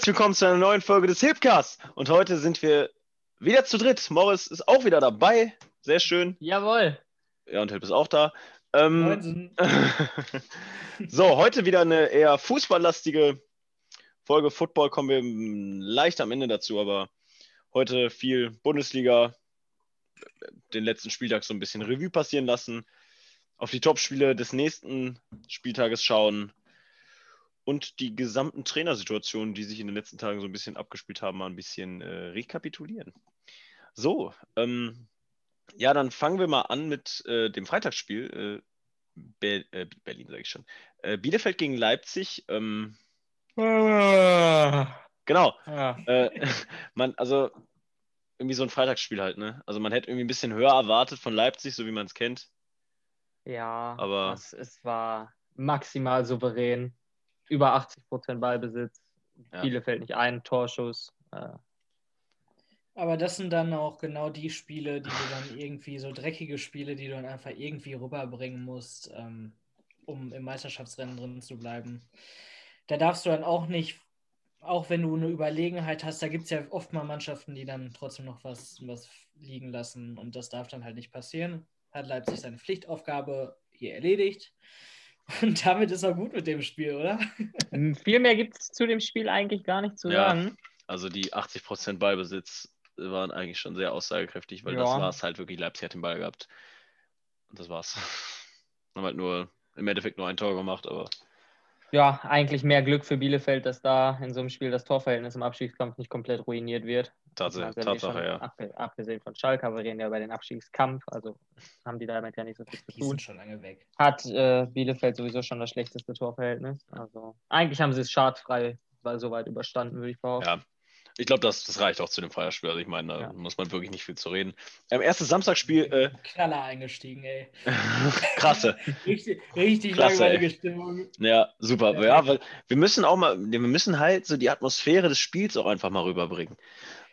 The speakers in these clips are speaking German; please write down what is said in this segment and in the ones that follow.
herzlich willkommen zu einer neuen Folge des Hipcasts. Und heute sind wir wieder zu dritt. Morris ist auch wieder dabei. Sehr schön. Jawohl. Ja, und Hilp ist auch da. Ähm, so, heute wieder eine eher fußballlastige Folge. Football kommen wir leicht am Ende dazu, aber heute viel Bundesliga, den letzten Spieltag so ein bisschen Revue passieren lassen, auf die Topspiele des nächsten Spieltages schauen und die gesamten Trainersituationen, die sich in den letzten Tagen so ein bisschen abgespielt haben, mal ein bisschen äh, rekapitulieren. So, ähm, ja, dann fangen wir mal an mit äh, dem Freitagsspiel. Äh, Be äh, Berlin, sage ich schon. Äh, Bielefeld gegen Leipzig. Ähm, genau. Ja. Äh, man, also irgendwie so ein Freitagsspiel halt, ne? Also man hätte irgendwie ein bisschen höher erwartet von Leipzig, so wie man es kennt. Ja, Aber- es, es war maximal souverän. Über 80 Prozent Ballbesitz. Ja. Bielefeld nicht einen Torschuss. Äh, Aber das sind dann auch genau die Spiele, die du dann irgendwie, so dreckige Spiele, die du dann einfach irgendwie rüberbringen musst, ähm, um im Meisterschaftsrennen drin zu bleiben. Da darfst du dann auch nicht, auch wenn du eine Überlegenheit hast, da gibt es ja oft mal Mannschaften, die dann trotzdem noch was, was liegen lassen und das darf dann halt nicht passieren. Hat Leipzig seine Pflichtaufgabe hier erledigt. Und damit ist er gut mit dem Spiel, oder? viel mehr gibt es zu dem Spiel eigentlich gar nicht zu Ja. sagen. Also die 80% Ballbesitz waren eigentlich schon sehr aussagekräftig, weil Ja. das war es halt wirklich. Leipzig hat den Ball gehabt. Und das war's. Haben halt nur im Endeffekt nur ein Tor gemacht, aber Ja, eigentlich mehr Glück für Bielefeld, dass da in so einem Spiel das Torverhältnis im Abstiegskampf nicht komplett ruiniert wird. Tats Also, Tatsache, schon ja. abge- Abgesehen von Schalke, aber wir reden ja über den Abstiegskampf, also haben die damit ja nicht so viel zu Die tun. sind schon lange weg. hat äh, Bielefeld sowieso schon das schlechteste Torverhältnis. Also eigentlich haben sie es schadfrei weil soweit überstanden, würde ich behaupten. Ja. Ich glaube, das, das reicht auch zu dem Feierspiel. Also ich meine, da Ja. muss man wirklich nicht viel zu reden. Ähm, erstes Samstagsspiel, äh, Knaller eingestiegen, ey. krasse. Richtig, richtig Klasse, ey. langweilige Stimmung. Ja, super. Ja, weil wir müssen auch mal, wir müssen halt so die Atmosphäre des Spiels auch einfach mal rüberbringen.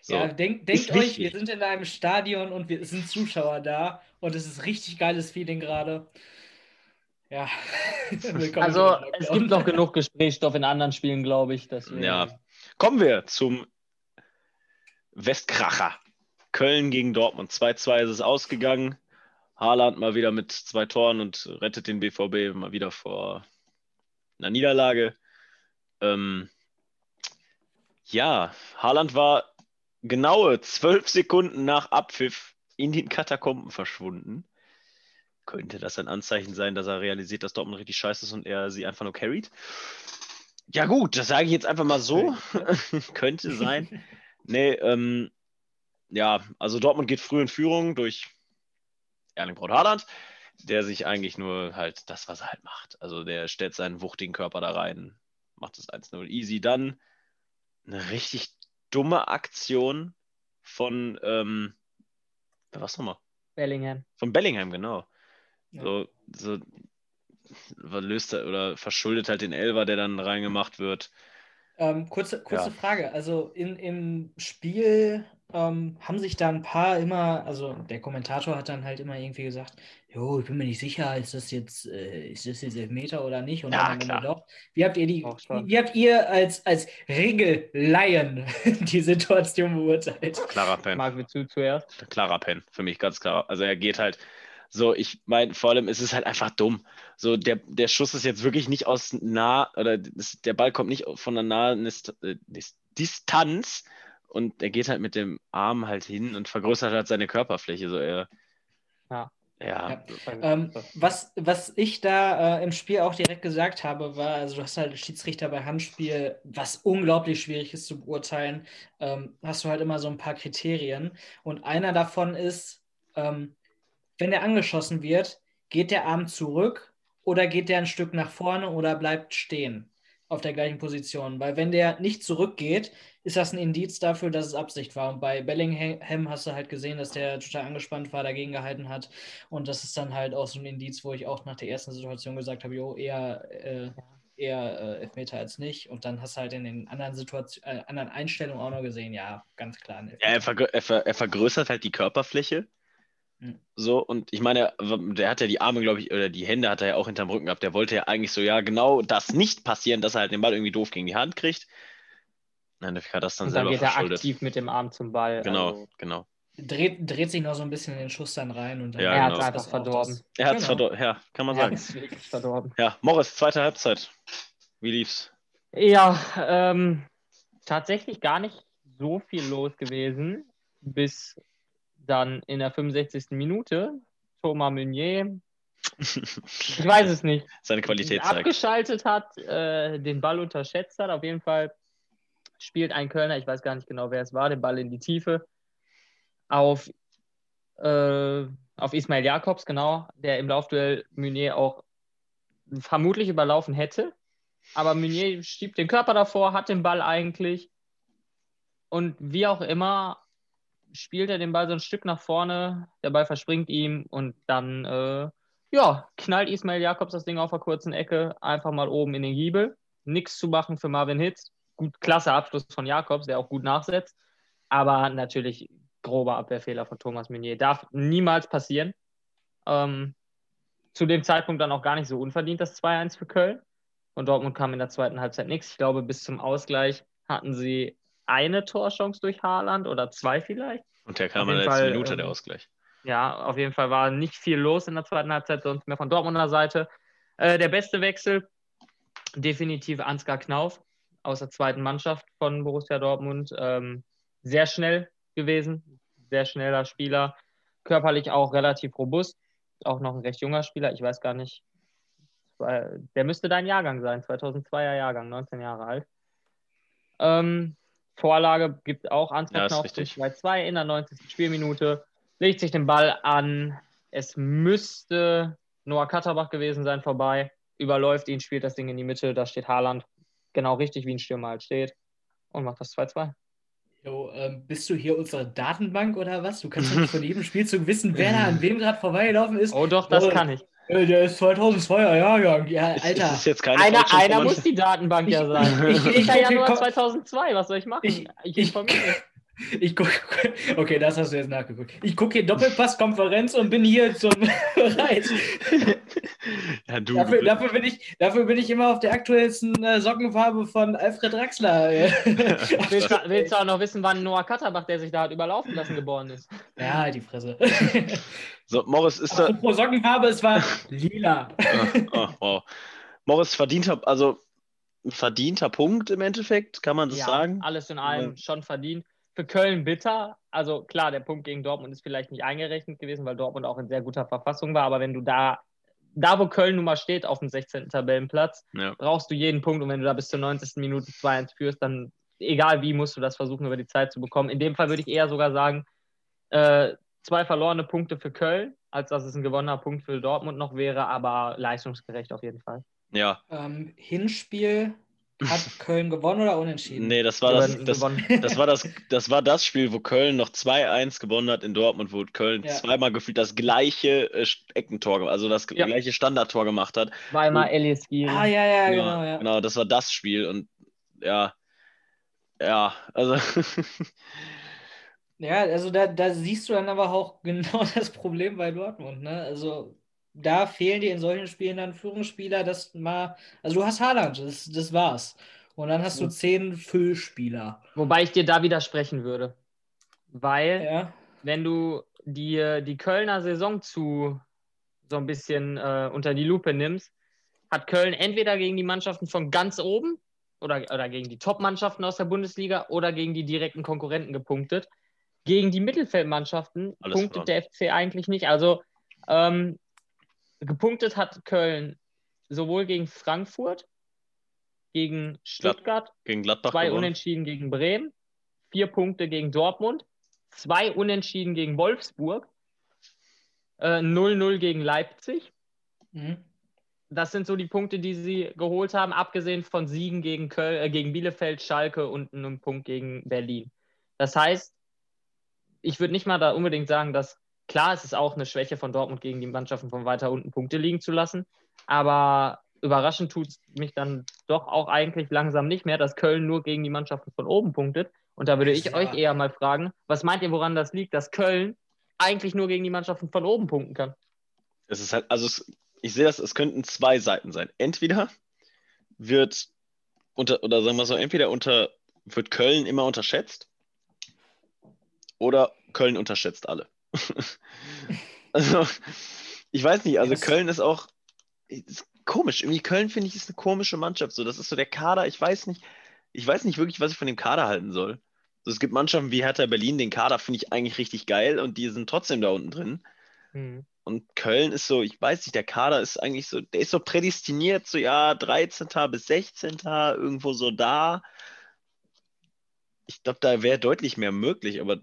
So. Ja, denk, denkt euch, wichtig. wir sind in einem Stadion und wir sind Zuschauer da und es ist richtig geiles Feeling gerade. Ja. Also es gibt noch genug Gesprächsstoff in anderen Spielen, glaube ich. Deswegen. Ja. Kommen wir zum Westkracher. Köln gegen Dortmund. 2-2 ist es ausgegangen. Haaland mal wieder mit zwei Toren und rettet den BVB mal wieder vor einer Niederlage. Ähm, ja, Haaland war genaue zwölf Sekunden nach Abpfiff in den Katakomben verschwunden. Könnte das ein Anzeichen sein, dass er realisiert, dass Dortmund richtig scheiße ist und er sie einfach nur carried? Ja, gut, das sage ich jetzt einfach mal so. Könnte sein. Nee, ähm, ja, also Dortmund geht früh in Führung durch Erling Braut Haaland, der sich eigentlich nur halt das, was er halt macht. Also der stellt seinen wuchtigen Körper da rein, macht das 1-0 easy. Dann eine richtig dumme Aktion von, ähm, war's nochmal? Bellingham. Von Bellingham, genau. Ja. So, so löst er oder verschuldet halt den Elver, der dann reingemacht wird. Ähm, kurze kurze Ja. Frage. Also in, im Spiel ähm, haben sich da ein paar immer, also der Kommentator hat dann halt immer irgendwie gesagt, jo, ich bin mir nicht sicher, ist das jetzt, äh, ist das jetzt Elfmeter oder nicht? Und Ja, dann klar. doch. Wie habt ihr die, wie habt ihr als, als Regelleien die Situation beurteilt? Klarer Pen. Marc, willst du zuerst? klarer Pen, für mich ganz klar. Also er geht halt so, ich meine, vor allem ist es halt einfach dumm. So, der, der Schuss ist jetzt wirklich nicht aus nah, oder das, der Ball kommt nicht von einer nahen äh, Dis- Distanz und er geht halt mit dem Arm halt hin und vergrößert halt seine Körperfläche. So, er, Ja. Ja, Ähm, was, was ich da äh, im Spiel auch direkt gesagt habe, war, also du hast halt Schiedsrichter bei Handspiel, was unglaublich schwierig ist zu beurteilen, ähm, hast du halt immer so ein paar Kriterien. Und einer davon ist, ähm, wenn der angeschossen wird, geht der Arm zurück oder geht der ein Stück nach vorne oder bleibt stehen auf der gleichen Position. Weil wenn der nicht zurückgeht, ist das ein Indiz dafür, dass es Absicht war. Und bei Bellingham hast du halt gesehen, dass der total angespannt war, dagegen gehalten hat. Und das ist dann halt auch so ein Indiz, wo ich auch nach der ersten Situation gesagt habe, jo, eher, äh, eher äh, Elfmeter als nicht. Und dann hast du halt in den anderen Situationen, äh, anderen Einstellungen auch noch gesehen, ja, ganz klar. Ja, er, vergrö er, ver er vergrößert halt die Körperfläche. Mhm. So, und ich meine, der hat ja die Arme, glaube ich, oder die Hände hat er ja auch hinterm Rücken gehabt. Der wollte ja eigentlich so, ja, genau das nicht passieren, dass er halt den Ball irgendwie doof gegen die Hand kriegt. Im Endeffekt hat das dann Und dann selber geht er aktiv mit dem Arm zum Ball. Genau, Also, genau. Dreht, dreht sich noch so ein bisschen in den Schuss dann rein und dann Ja, er hat genau. es einfach verdorben. das. Er hat es Genau. verdorben, ja, kann man Er hat sagen. es wirklich verdorben. Ja, Morris, zweite Halbzeit. Wie lief's? Ja, ähm, tatsächlich gar nicht so viel los gewesen, bis dann in der 65. Minute Thomas Meunier, ich weiß es nicht, Seine Qualität zeigt. abgeschaltet hat, äh, den Ball unterschätzt hat. Auf jeden Fall spielt ein Kölner, ich weiß gar nicht genau, wer es war, den Ball in die Tiefe auf, äh, auf Ismail Jakobs, genau, der im Laufduell Meunier auch vermutlich überlaufen hätte. Aber Meunier schiebt den Körper davor, hat den Ball eigentlich. Und wie auch immer, spielt er den Ball so ein Stück nach vorne. Der Ball verspringt ihm und dann, äh, ja, knallt Ismail Jakobs das Ding auf der kurzen Ecke einfach mal oben in den Giebel. Nichts zu machen für Marvin Hitz. Gut, klasse Abschluss von Jakobs, der auch gut nachsetzt. Aber natürlich grober Abwehrfehler von Thomas Meunier. Darf niemals passieren. Ähm, zu dem Zeitpunkt dann auch gar nicht so unverdient, das 2-1 für Köln. Von Dortmund kam in der zweiten Halbzeit nichts. Ich glaube, bis zum Ausgleich hatten sie eine Torchance durch Haaland oder zwei vielleicht. Und der kam in der letzten Fall, Minute, ähm, der Ausgleich. Ja, auf jeden Fall war nicht viel los in der zweiten Halbzeit, sonst mehr von Dortmunder Seite. Äh, der beste Wechsel, definitiv Ansgar Knauf aus der zweiten Mannschaft von Borussia Dortmund. Ähm, sehr schnell gewesen, sehr schneller Spieler, körperlich auch relativ robust, auch noch ein recht junger Spieler, ich weiß gar nicht, weil- der müsste dein Jahrgang sein, 2002er Jahrgang, 19 Jahre alt. Ähm, Vorlage gibt auch Ansgar Ja, Knauf richtig. 2-2 in der 90. Spielminute legt sich den Ball an. Es müsste Noah Katterbach gewesen sein, vorbei. Überläuft ihn, spielt das Ding in die Mitte. Da steht Haaland genau richtig, wie ein Stürmer halt steht. Und macht das 2-2. Jo, ähm, bist du hier unsere Datenbank oder was? Du kannst doch nicht von jedem Spielzug wissen, wer da an wem gerade vorbeigelaufen ist. Oh, doch, das Oh, kann ich. Äh, der ist 2002er Jahrgang. Ja, Ist, Alter. ist keine Einer, falsche einer muss die Datenbank ja Ich- sein. ich- Ich, ich ich, ja komm- 2002, was soll ich machen? Ich- Ich, ich- informiere mich. Ich gucke, okay, das hast du jetzt nachgeguckt. Ich gucke hier Doppelpasskonferenz und bin hier zum bereit. Ja, du, Dafür, dafür, bin ich, dafür bin ich immer auf der aktuellsten äh, Sockenfarbe von Alfred Draxler. Willst du, willst du auch noch wissen, wann Noah Katterbach, der sich da hat überlaufen lassen, geboren ist? ja, die Fresse. so, Morris ist da. Apropos Sockenfarbe, es war lila. oh, oh, wow. Morris verdienter, also ein verdienter Punkt im Endeffekt, kann man das ja, sagen? alles in allem Ja. schon verdient. Für Köln bitter. Also klar, der Punkt gegen Dortmund ist vielleicht nicht eingerechnet gewesen, weil Dortmund auch in sehr guter Verfassung war. Aber wenn du da, da wo Köln nun mal steht, auf dem 16. Tabellenplatz, Ja. brauchst du jeden Punkt. Und wenn du da bis zur 90. Minute 2-1 führst, dann egal wie, musst du das versuchen, über die Zeit zu bekommen. In dem Fall würde ich eher sogar sagen, äh, zwei verlorene Punkte für Köln, als dass es ein gewonnener Punkt für Dortmund noch wäre, aber leistungsgerecht auf jeden Fall. Ja, Ähm, Hinspiel hat Köln gewonnen oder unentschieden? nee, das war das, das, das war das, das war das Spiel, wo Köln noch 2-1 gewonnen hat in Dortmund, wo Köln Ja. zweimal gefühlt das gleiche äh, Eckentor, also das Ja. gleiche Standardtor gemacht hat. Immer Elias Giri. Ah, ja, ja, Ja, genau. Ja. genau, das war das Spiel und ja, ja, also Ja, also da, da siehst du dann aber auch genau das Problem bei Dortmund, ne? Also da fehlen dir in solchen Spielen dann Führungsspieler, das mal, also du hast Haaland, das, das war's. Und dann hast du zehn Füllspieler. Wobei ich dir da widersprechen würde. Weil, Ja. wenn du die, die Kölner Saison zu so ein bisschen äh, unter die Lupe nimmst, hat Köln entweder gegen die Mannschaften von ganz oben oder, oder gegen die Top-Mannschaften aus der Bundesliga oder gegen die direkten Konkurrenten gepunktet. Gegen die Mittelfeldmannschaften Alles punktet verloren. der FC eigentlich nicht. Also ähm, gepunktet hat Köln sowohl gegen Frankfurt, gegen Stuttgart gegen Gladbach zwei gewonnen. Unentschieden gegen Bremen, vier Punkte gegen Dortmund, zwei Unentschieden gegen Wolfsburg, äh, 0-0 gegen Leipzig. Mhm. Das sind so die Punkte, die sie geholt haben, abgesehen von Siegen gegen, Köl äh, gegen Bielefeld, Schalke und einem Punkt gegen Berlin. Das heißt, ich würde nicht mal da unbedingt sagen, dass klar, es ist auch eine Schwäche von Dortmund gegen die Mannschaften von weiter unten Punkte liegen zu lassen, aber überraschend tut es mich dann doch auch eigentlich langsam nicht mehr, dass Köln nur gegen die Mannschaften von oben punktet. Und da würde ich Ja. euch eher mal fragen, was meint ihr, woran das liegt, dass Köln eigentlich nur gegen die Mannschaften von oben punkten kann? Es ist halt, also es, ich sehe das, es könnten zwei Seiten sein. Entweder wird unter, oder sagen wir so, entweder unter wird Köln immer unterschätzt? Oder Köln unterschätzt alle? also, ich weiß nicht, also Yes. Köln ist auch ist komisch. Irgendwie Köln, finde ich, ist eine komische Mannschaft. So, das ist so der Kader, ich weiß nicht, ich weiß nicht wirklich, was ich von dem Kader halten soll. So, es gibt Mannschaften wie Hertha Berlin, den Kader finde ich eigentlich richtig geil und die sind trotzdem da unten drin. Mhm. Und Köln ist so, ich weiß nicht, der Kader ist eigentlich so, der ist so prädestiniert, so ja, 13. bis 16. irgendwo so da. Ich glaube, da wäre deutlich mehr möglich, aber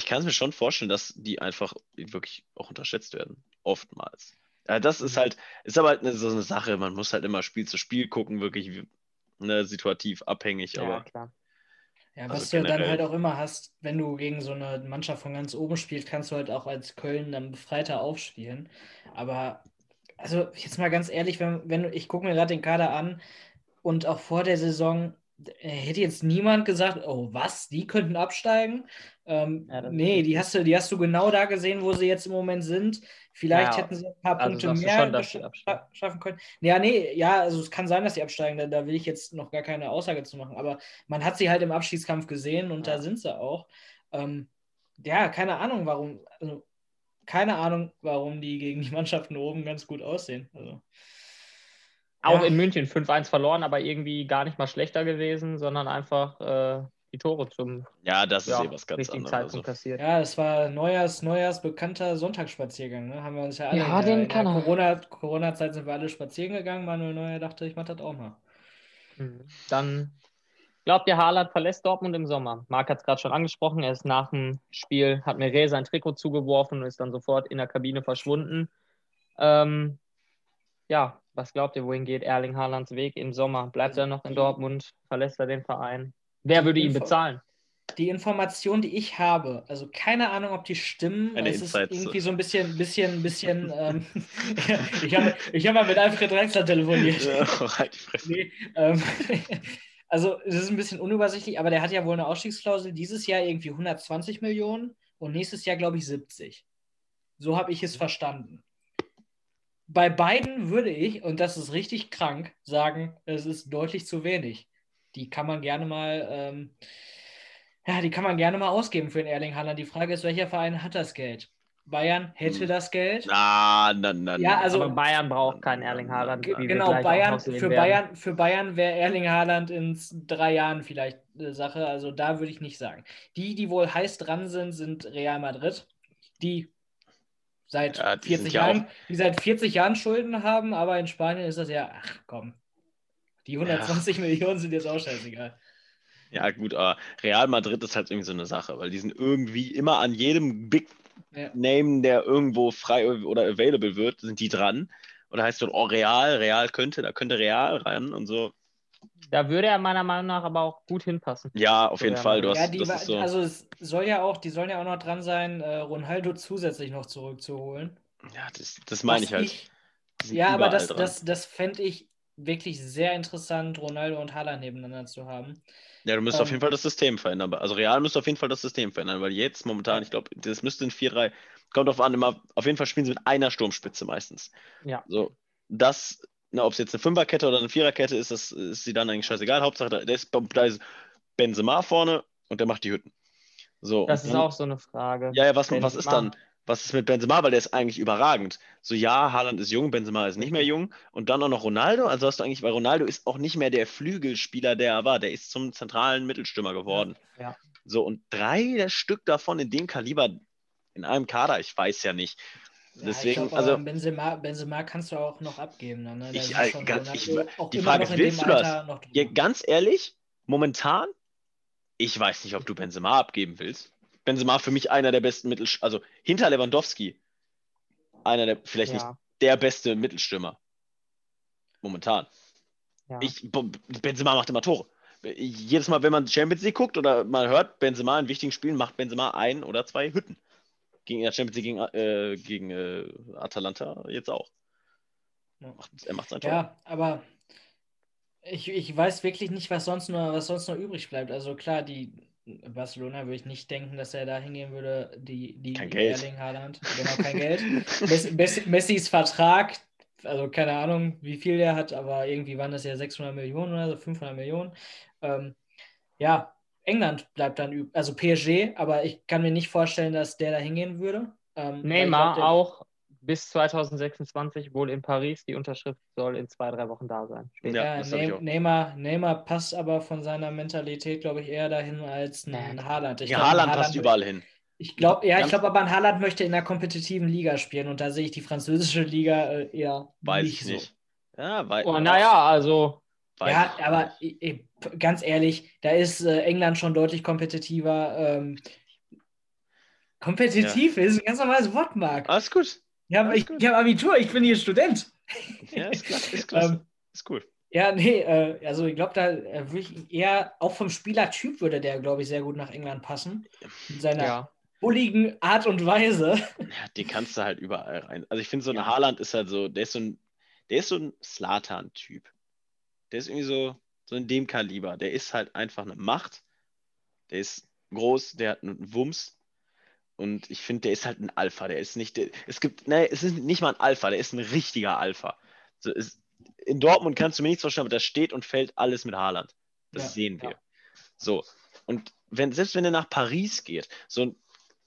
ich kann es mir schon vorstellen, dass die einfach wirklich auch unterschätzt werden. Oftmals. Ja, das ist halt, ist aber halt eine, so eine Sache, man muss halt immer Spiel zu Spiel gucken, wirklich wie- ne, situativ abhängig, Ja, aber klar. Ja, Also was du dann halt auch immer hast, wenn du gegen so eine Mannschaft von ganz oben spielst, kannst du halt auch als Köln dann befreiter aufspielen. Aber, also jetzt mal ganz ehrlich, wenn, wenn ich gucke mir gerade den Kader an und auch vor der Saison äh, hätte jetzt niemand gesagt, oh was, die könnten absteigen. Ähm, Ja, nee, die hast, du, die hast du genau da gesehen, wo sie jetzt im Moment sind. Vielleicht Ja, hätten sie ein paar also Punkte mehr schon, dass scha- schaffen können. Ja, nee, ja, also es kann sein, dass sie absteigen, da, da will ich jetzt noch gar keine Aussage zu machen, aber man hat sie halt im Abschiedskampf gesehen und Ja. da sind sie auch. Ähm, ja, keine Ahnung, warum, also keine Ahnung, warum die gegen die Mannschaften oben ganz gut aussehen. Also, Auch Ja. in München 5-1 verloren, aber irgendwie gar nicht mal schlechter gewesen, sondern einfach äh, die Tore zum ja, das ist ja, eh was ganz richtigen anderes. Zeitpunkt Also. kassiert. ja, das war Neujahrs, Neujahrs bekannter Sonntagsspaziergang, ne? Haben wir uns ja alle Ja, in der, den in der kann er. Corona, Corona-Zeit sind wir alle spazieren gegangen. Manuel Neuer dachte, ich mache das auch mal. Mhm. Dann glaubt ihr, Haaland verlässt Dortmund im Sommer? Marc hat es gerade schon angesprochen, er ist nach dem Spiel, hat Meret sein Trikot zugeworfen und ist dann sofort in der Kabine verschwunden. Ähm, ja, was glaubt ihr, wohin geht Erling Haalands Weg im Sommer? Bleibt er noch in Dortmund? Verlässt er den Verein? Wer würde ihn bezahlen? Die Information, die ich habe, also keine Ahnung, ob die stimmen. Eine es ist irgendwie so ein bisschen, bisschen, bisschen. ähm, ich habe ich hab mal mit Alfred Drexler telefoniert. Ja, halt. Nee, ähm, also es ist ein bisschen unübersichtlich, aber der hat ja wohl eine Ausstiegsklausel. Dieses Jahr irgendwie 120 Millionen und nächstes Jahr, glaube ich, 70. So habe ich es verstanden. Bei beiden würde ich, und das ist richtig krank, sagen, es ist deutlich zu wenig. Die kann man gerne mal, ähm, ja, die kann man gerne mal ausgeben für den Erling Haaland. Die Frage ist, welcher Verein hat das Geld? Bayern hätte Hm. das Geld. Na, na, na, Ja, also- aber Bayern braucht keinen Erling Haaland. Genau, Bayern, für. Bayern, für Bayern wäre Erling Haaland in drei Jahren vielleicht eine Sache. Also da würde ich nicht sagen. Die, die wohl heiß dran sind, sind Real Madrid, die seit Ja, die 40 sind ja Jahren, die seit 40 Jahren Schulden haben, aber in Spanien ist das ja, ach komm. Die 120 Millionen sind jetzt auch scheißegal. Ja, gut, aber Real Madrid ist halt irgendwie so eine Sache, weil die sind irgendwie immer an jedem Big Ja. Name, der irgendwo frei oder available wird, sind die dran. Oder heißt so, oh, Real, Real könnte, da könnte Real ran und so. Da würde er meiner Meinung nach aber auch gut hinpassen. Ja, auf jeden Fall. Du hast, Ja, die, das wa- ist so. also es soll ja auch, die sollen ja auch noch dran sein, äh, Ronaldo zusätzlich noch zurückzuholen. ja, das, das meine ich halt. Sind Ja, aber das, dran. das, das fände ich wirklich sehr interessant, Ronaldo und Haaland nebeneinander zu haben. Ja, du müsstest auf ähm, jeden Fall das System verändern. Also Real müsste auf jeden Fall das System verändern, weil jetzt momentan, ich glaube, das müsste in 4-3, kommt drauf an, immer, auf jeden Fall spielen sie mit einer Sturmspitze meistens. Ja. So, das, na, ob es jetzt eine Fünferkette oder eine Viererkette ist, das ist sie dann eigentlich scheißegal. Hauptsache, da ist, da ist Benzema vorne und der macht die Hütten. So, Das ist dann- auch so eine Frage. Ja, ja, was, was ist dann? Was ist mit Benzema? Weil der ist eigentlich überragend. So, ja, Haaland ist jung, Benzema ist nicht mehr jung. Und dann auch noch Ronaldo. Also hast du eigentlich, weil Ronaldo ist auch nicht mehr der Flügelspieler, der er war. Der ist zum zentralen Mittelstürmer geworden. Ja. So, und drei Stück davon in dem Kaliber in einem Kader, ich weiß ja nicht. Ja, Deswegen, ich glaub, also, aber Benzema, Benzema kannst du auch noch abgeben. Dann, ne? Ich- äh, schon ganz- ich- die Frage ist, willst du das? Ja, ganz ehrlich, momentan, ich weiß nicht, ob du Benzema abgeben willst. Benzema für mich einer der besten Mittel, also hinter Lewandowski, einer der, vielleicht nicht Ja, der beste Mittelstürmer. Momentan. ja. Ich, Benzema macht immer Tore. Jedes Mal, wenn man Champions League guckt oder mal hört, Benzema in wichtigen Spielen macht Benzema ein oder zwei Hütten. Gegen der Champions League gegen, äh, gegen äh, Atalanta jetzt auch. Ja. Er macht sein Tor. Ja, aber ich, ich weiß wirklich nicht, was sonst noch, was sonst noch übrig bleibt. Also klar, die Barcelona würde ich nicht denken, dass er da hingehen würde, die, die Kein Geld. Erling Haaland. Genau, kein Geld. Messi, Messi, Messis Vertrag, also keine Ahnung, wie viel der hat, aber irgendwie waren das ja 600 Millionen oder so, 500 Millionen. Ähm, ja, England bleibt dann übrig, also PSG, aber ich kann mir nicht vorstellen, dass der da hingehen würde. Ähm, Neymar glaub, auch bis 2026 wohl in Paris. Die Unterschrift soll in zwei, drei Wochen da sein. Ja, ja ne Neymar, Neymar passt aber von seiner Mentalität, glaube ich, eher dahin als ein. Haaland. Ich ja, glaub, Haaland passt überall hin. Ich glaube, ja, ich glaube aber, ein Haaland möchte in einer kompetitiven Liga spielen und da sehe ich die französische Liga äh, eher Weiß nicht ich nicht. So. Ja, weil, oh, naja, also. Ja, aber ich, ganz ehrlich, da ist äh, England schon deutlich kompetitiver. Ähm, kompetitiv ja. ist ein ganz normales Wort, Marc. Alles gut. Ich, habe Abitur, ich bin hier Student. Ja, ist klar, ist klasse. ähm, ist cool. Ja, nee, äh, also ich glaube, da äh, würde ich eher, auch vom Spielertyp würde der, glaube ich, sehr gut nach England passen. Mit seiner ja. bulligen Art und Weise. Ja, den kannst du halt überall rein. Also ich finde, so ein ja. Haaland ist halt so, der ist so ein, der ist so ein Slatan-Typ. Der ist irgendwie so, so in dem Kaliber. Der ist halt einfach eine Macht. Der ist groß, der hat einen Wumms, und ich finde, der ist halt ein Alpha. Der ist nicht, der, es gibt, ne, es ist nicht mal ein Alpha, der ist ein richtiger Alpha. So, ist, in Dortmund kannst du mir nichts vorstellen, aber da steht und fällt alles mit Haaland. Das ja, sehen wir. Ja. So. Und wenn, selbst wenn er nach Paris geht, so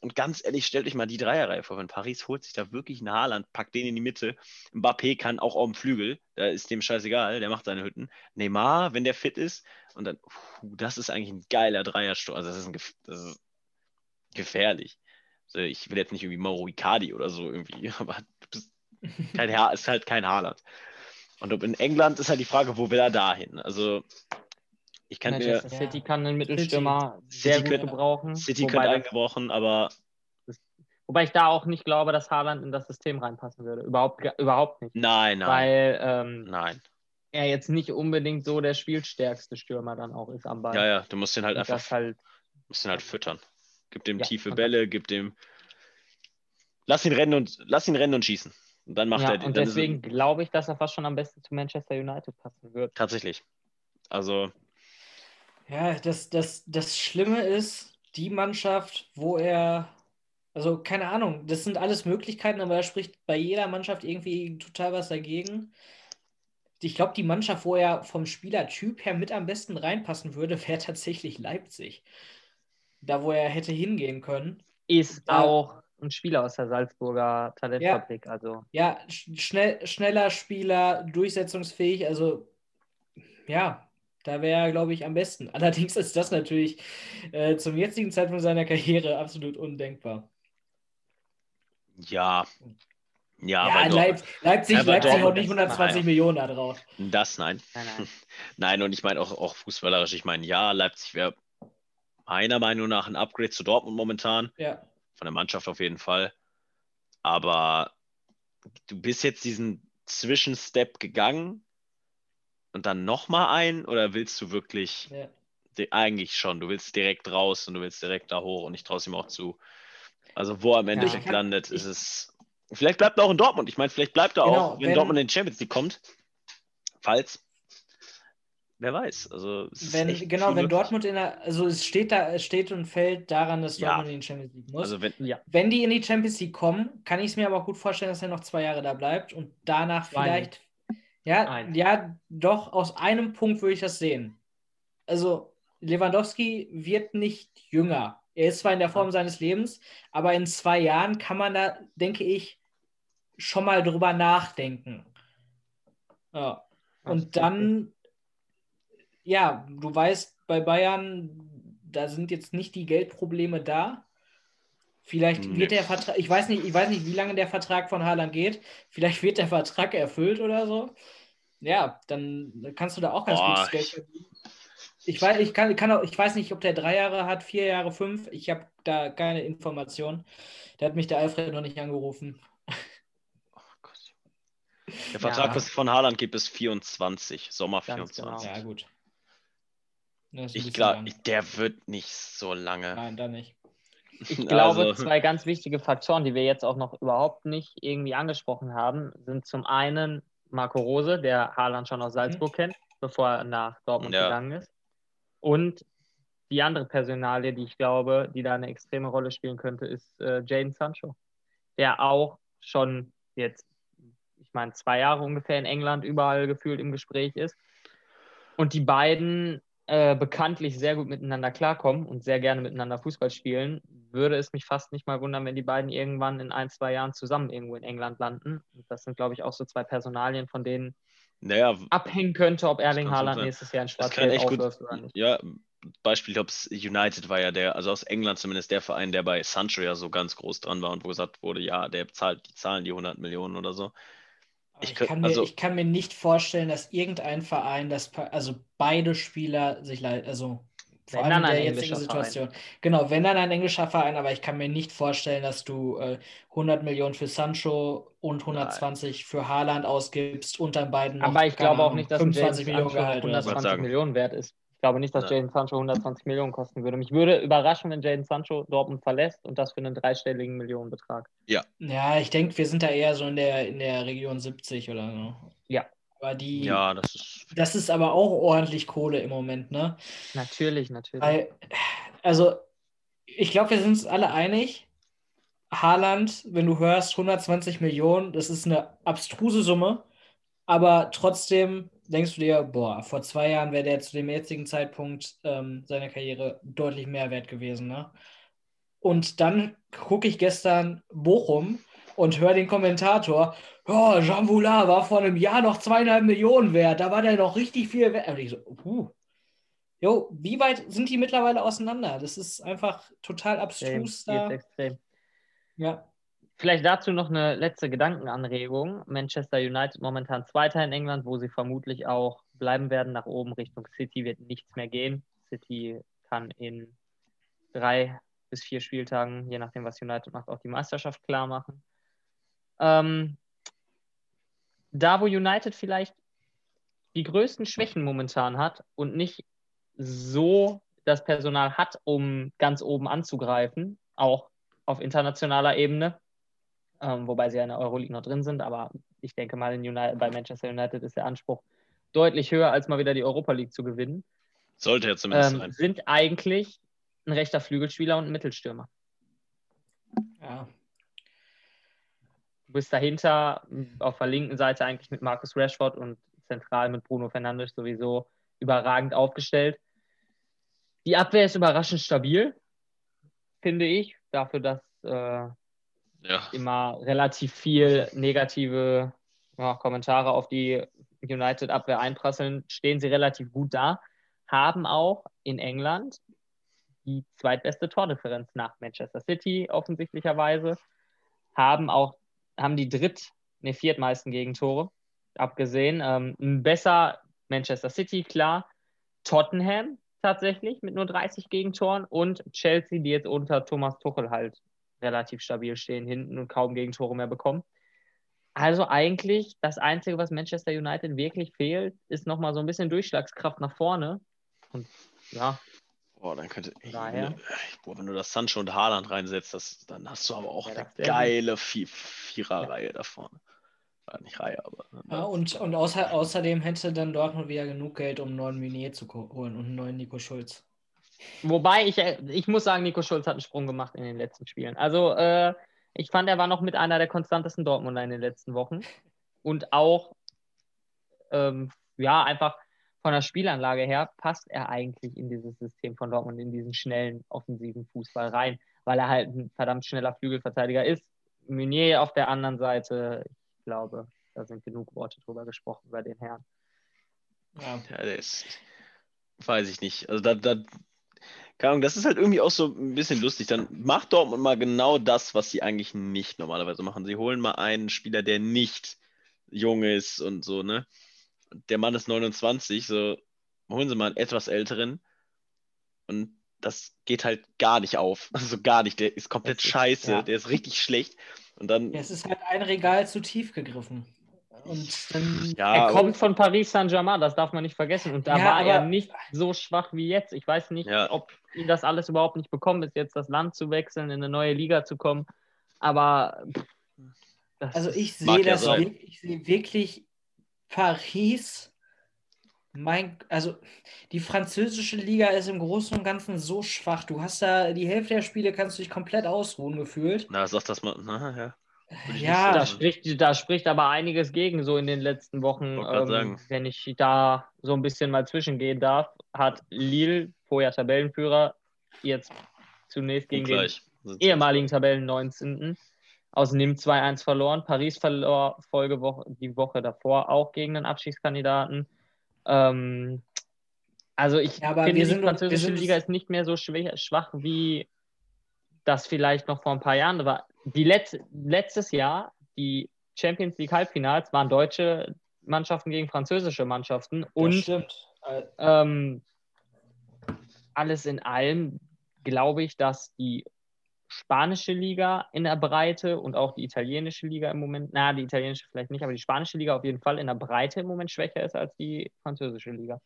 und ganz ehrlich, stellt euch mal die Dreierreihe vor. Wenn Paris holt sich da wirklich einen Haaland, packt den in die Mitte. Mbappé kann auch auf dem Flügel, da ist dem scheißegal, der macht seine Hütten. Neymar, wenn der fit ist, und dann, puh, das ist eigentlich ein geiler Dreiersturm. Also, das ist, ein, das ist gefährlich. Also ich will jetzt nicht irgendwie Mauro Icardi oder so irgendwie, aber kein Herr, ist halt kein Haaland. Und in England ist halt die Frage, wo will er da hin? Also ich kann Manchester mir, City kann einen Mittelstürmer sehr City gut gebrauchen. City könnte eingebrochen, aber Wobei ich da auch nicht glaube, dass Haaland in das System reinpassen würde. Überhaupt, überhaupt nicht. Nein, nein. Weil ähm, nein. er jetzt nicht unbedingt so der spielstärkste Stürmer dann auch ist am Ball. Ja, ja, du musst ihn halt Und einfach halt, musst ihn halt füttern. Gib dem ja, tiefe Bälle, gib dem. Lass ihn rennen und lass ihn rennen und schießen. Und dann macht ja, er Und deswegen glaube ich, dass er fast schon am besten zu Manchester United passen wird. Tatsächlich. Also. Ja, das, das, das Schlimme ist, die Mannschaft, wo er. Also, keine Ahnung, das sind alles Möglichkeiten, aber er spricht bei jeder Mannschaft irgendwie total was dagegen. Ich glaube, die Mannschaft, wo er vom Spielertyp her mit am besten reinpassen würde, wäre tatsächlich Leipzig da wo er hätte hingehen können. Ist da, auch ein Spieler aus der Salzburger Talentfabrik. Ja, also. ja schnell, schneller Spieler, durchsetzungsfähig. Also ja, da wäre er, glaube ich, am besten. Allerdings ist das natürlich äh, zum jetzigen Zeitpunkt seiner Karriere absolut undenkbar. Ja. Ja, ja Leip Leipzig, ja, Leipzig haut nicht 120 nein. Millionen da drauf. Das nein. Nein, nein. nein und ich meine auch, auch fußballerisch, ich meine, ja, Leipzig wäre meiner Meinung nach ein Upgrade zu Dortmund momentan. Ja. Von der Mannschaft auf jeden Fall. Aber du bist jetzt diesen Zwischenstep gegangen und dann nochmal ein oder willst du wirklich ja. eigentlich schon, du willst direkt raus und du willst direkt da hoch und ich traue es ihm auch zu. Also wo er am Endeffekt ja, landet, ist es. Vielleicht bleibt er auch in Dortmund. Ich meine, vielleicht bleibt er genau, auch, wenn, wenn Dortmund in die Champions League kommt. Falls wer weiß. Also wenn, genau, wenn Dortmund in der, also es steht da, es steht und fällt daran, dass Dortmund ja. in die Champions League muss. Also wenn, ja. wenn die in die Champions League kommen, kann ich es mir aber auch gut vorstellen, dass er noch zwei Jahre da bleibt und danach vielleicht. Ja, Nein. ja, doch, aus einem Punkt würde ich das sehen. Also, Lewandowski wird nicht jünger. Er ist zwar in der Form seines Lebens, aber in zwei Jahren kann man da, denke ich, schon mal drüber nachdenken. Ja. Und dann ja, du weißt, bei Bayern, da sind jetzt nicht die Geldprobleme da. Vielleicht nee. wird der Vertrag, ich weiß nicht, ich weiß nicht, wie lange der Vertrag von Haaland geht. Vielleicht wird der Vertrag erfüllt oder so. Ja, dann kannst du da auch ganz Boah, gutes Geld verdienen. Ich weiß, ich, kann, kann auch, ich weiß nicht, ob der drei Jahre hat, vier Jahre, fünf. Ich habe da keine Information. Da hat mich der Alfred noch nicht angerufen. Oh Gott. Der Vertrag ja. von Haaland geht bis 24, Sommer ganz 24. Genau. Ja, gut. Ich glaube, der wird nicht so lange. Nein, da nicht. Ich glaube, also. zwei ganz wichtige Faktoren, die wir jetzt auch noch überhaupt nicht irgendwie angesprochen haben, sind zum einen Marco Rose, der Haaland schon aus Salzburg mhm. kennt, bevor er nach Dortmund ja. gegangen ist. Und die andere Personalie, die ich glaube, die da eine extreme Rolle spielen könnte, ist äh, Jaden Sancho, der auch schon jetzt, ich meine, zwei Jahre ungefähr in England überall gefühlt im Gespräch ist. Und die beiden äh, bekanntlich sehr gut miteinander klarkommen und sehr gerne miteinander Fußball spielen, würde es mich fast nicht mal wundern, wenn die beiden irgendwann in ein, zwei Jahren zusammen irgendwo in England landen. Und das sind, glaube ich, auch so zwei Personalien, von denen naja, abhängen könnte, ob Erling Haaland nächstes Jahr in Schwarz-Gelb aufläuft oder nicht. Ja, Beispiel, ich glaube, United war ja der, also aus England zumindest der Verein, der bei Sancho ja so ganz groß dran war und wo gesagt wurde, ja, der zahlt, die zahlen die 100 Millionen oder so. Ich Ich, kann mir, also- ich kann mir nicht vorstellen, dass irgendein Verein, das, also beide Spieler sich leid, also vor Wenn allem dann in der ein jetzigen englischer Verein. Situation. Genau, wenn dann ein englischer Verein, aber ich kann mir nicht vorstellen, dass du äh, 100 Millionen für Sancho und 120 für Haaland ausgibst und dann beiden noch, Aber ich keine glaube auch nicht, dass ein 25 Jaden Millionen Sancho Gehalt oder so. 120 sagen. Millionen wert ist. Ich glaube nicht, dass Nein. Jaden Sancho 120 Millionen kosten würde. Mich würde überraschen, wenn Jaden Sancho Dortmund verlässt und das für einen dreistelligen Millionenbetrag. Ja, ich denke, wir sind da eher so in der, in der Region 70 oder so. Ja. Aber die, Ja, das ist. das ist aber auch ordentlich Kohle im Moment, ne? Natürlich, natürlich. Weil, also, ich glaube, wir sind uns alle einig. Haaland, wenn du hörst 120 Millionen, das ist eine abstruse Summe, aber trotzdem denkst du dir, boah, vor zwei Jahren wäre der zu dem jetzigen Zeitpunkt ähm, seiner Karriere deutlich mehr wert gewesen. Ne? Und dann gucke ich gestern Bochum und höre den Kommentator, ja, Jean Voulard war vor einem Jahr noch zweieinhalb Millionen wert, da war der noch richtig viel wert. Und ich so, puh. Jo, wie weit sind die mittlerweile auseinander? Das ist einfach total abstrus da. extrem. Ja. Vielleicht dazu noch eine letzte Gedankenanregung. Manchester United momentan Zweiter in England, wo sie vermutlich auch bleiben werden. Nach oben Richtung City wird nichts mehr gehen. City kann in drei bis vier Spieltagen, je nachdem, was United macht, auch die Meisterschaft klar machen. Ähm, da, wo United vielleicht die größten Schwächen momentan hat und nicht so das Personal hat, um ganz oben anzugreifen, auch auf internationaler Ebene, ähm, wobei sie ja in der Euroleague noch drin sind, aber ich denke mal, in United, bei Manchester United ist der Anspruch deutlich höher, als mal wieder die Europa League zu gewinnen, Sollte ja zumindest ähm, sein. sind eigentlich ein rechter Flügelspieler und ein Mittelstürmer. ja. Du bist dahinter auf der linken Seite eigentlich mit Marcus Rashford und zentral mit Bruno Fernandes sowieso überragend aufgestellt. Die Abwehr ist überraschend stabil, finde ich, dafür, dass äh, Ja. immer relativ viel negative ja, Kommentare auf die United-Abwehr einprasseln, stehen sie relativ gut da, haben auch in England die zweitbeste Tordifferenz nach Manchester City offensichtlicherweise, haben auch haben die dritt, ne, viertmeisten Gegentore abgesehen. Ähm, besser Manchester City, klar. Tottenham tatsächlich mit nur 30 Gegentoren und Chelsea, die jetzt unter Thomas Tuchel halt relativ stabil stehen hinten und kaum Gegentore mehr bekommen. Also eigentlich das Einzige, was Manchester United wirklich fehlt, ist nochmal so ein bisschen Durchschlagskraft nach vorne. Und ja, Boah, dann könnte. Daher. Boah, wenn du das Sancho und Haaland reinsetzt, das, dann hast du aber auch Ja, eine geile Vi Viererreihe da vorne. Ja, nicht Reihe, aber. ne? Ja, und und außer, außerdem hätte dann Dortmund wieder genug Geld, um einen neuen Meunier zu holen und einen neuen Nico Schulz. Wobei ich, äh, ich muss sagen, Nico Schulz hat einen Sprung gemacht in den letzten Spielen. Also äh, ich fand, er war noch mit einer der konstantesten Dortmunder in den letzten Wochen. Und auch, ähm, ja, einfach von der Spielanlage her passt er eigentlich in dieses System von Dortmund, in diesen schnellen, offensiven Fußball rein, weil er halt ein verdammt schneller Flügelverteidiger ist. Meunier auf der anderen Seite, ich glaube, da sind genug Worte drüber gesprochen bei den Herren. Ja. Ja, der ist. Weiß ich nicht. Also da, da, keine Ahnung, das ist halt irgendwie auch so ein bisschen lustig. Dann macht Dortmund mal genau das, was sie eigentlich nicht normalerweise machen. Sie holen mal einen Spieler, der nicht jung ist und so, ne? Der Mann ist 29, so holen sie mal einen etwas älteren und das geht halt gar nicht auf. Also gar nicht. Der ist komplett ist- scheiße, ja. der ist richtig schlecht. Und dann, Ja, Es ist halt ein Regal zu tief gegriffen. Und dann, ja, er kommt von Paris Saint-Germain, das darf man nicht vergessen. Und da Ja, war er nicht so schwach wie jetzt. Ich weiß nicht, Ja. ob ihn das alles überhaupt nicht bekommen ist, jetzt das Land zu wechseln, in eine neue Liga zu kommen. Aber pff, also ich sehe das, ich sehe wirklich Paris. Mein, also die französische Liga ist im Großen und Ganzen so schwach. Du hast da die Hälfte der Spiele kannst du dich komplett ausruhen gefühlt. na, sag das mal. Na, ja. Ja. Da spricht, da spricht aber einiges gegen, so in den letzten Wochen. Ähm, wenn ich da so ein bisschen mal zwischengehen darf, hat Lille, vorher Tabellenführer, jetzt zunächst gegen den ehemaligen Tabellen 19. aus Nim 2-1 verloren. Paris verlor Folgewoche, die Woche davor auch gegen den Abschiedskandidaten. Ähm, also ich Ja, aber finde, die französische Liga ist nicht mehr so schwach, schwach wie das vielleicht noch vor ein paar Jahren war. Die Letz letztes Jahr, die Champions League Halbfinals, waren deutsche Mannschaften gegen französische Mannschaften. Und. Äh, ähm, alles in allem glaube ich, dass die spanische Liga in der Breite und auch die italienische Liga im Moment, na, die italienische vielleicht nicht, aber die spanische Liga auf jeden Fall in der Breite im Moment schwächer ist als die französische Liga.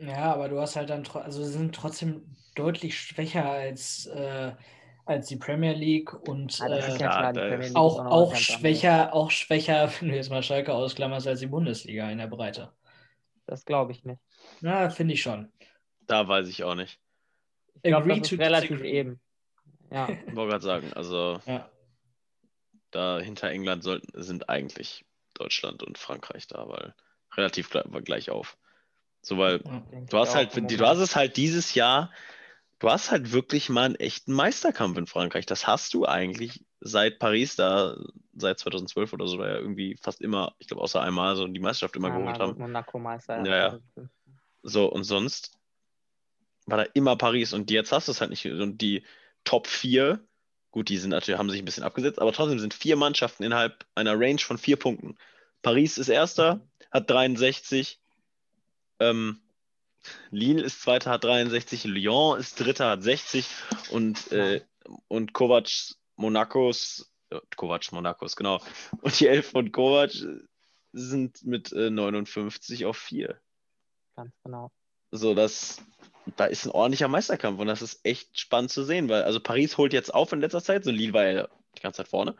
Ja, aber du hast halt dann, also sie sind trotzdem deutlich schwächer als, äh, als die Premier League und Ah, äh, ja klar, League auch, schwächer, auch schwächer, wenn du jetzt mal Schalke ausklammerst, als die Bundesliga in der Breite. Das glaube ich nicht. Na, finde ich schon. Da weiß ich auch nicht. Ich glaube, das ist relativ eben. Ja, Wollte gerade sagen, also Ja. da hinter England sollten, sind eigentlich Deutschland und Frankreich da, weil relativ gleich, gleich auf. So, weil Ja. du ich hast halt, du hast es halt dieses Jahr, du hast halt wirklich mal einen echten Meisterkampf in Frankreich. Das hast du eigentlich seit Paris da, seit 2012 oder so, da ja irgendwie fast immer, ich glaube außer einmal so die Meisterschaft immer Ja, geholt haben. Monaco-Meister. Ja, ja. So, und sonst war da immer Paris und jetzt hast du es halt nicht. Und die Top 4, gut, die sind natürlich, haben sich ein bisschen abgesetzt, aber trotzdem sind vier Mannschaften innerhalb einer Range von vier Punkten. Paris ist erster, hat 63. Ähm, Lille ist zweiter, hat 63. Lyon ist dritter, hat 60. Und, äh, und Kovac Monacos, äh, Kovac Monacos, genau. Und die Elf von Kovac sind mit äh, 59 auf 4. Ganz genau. So, das, da ist ein ordentlicher Meisterkampf und das ist echt spannend zu sehen, weil also Paris holt jetzt auf in letzter Zeit, so Lille war ja die ganze Zeit vorne.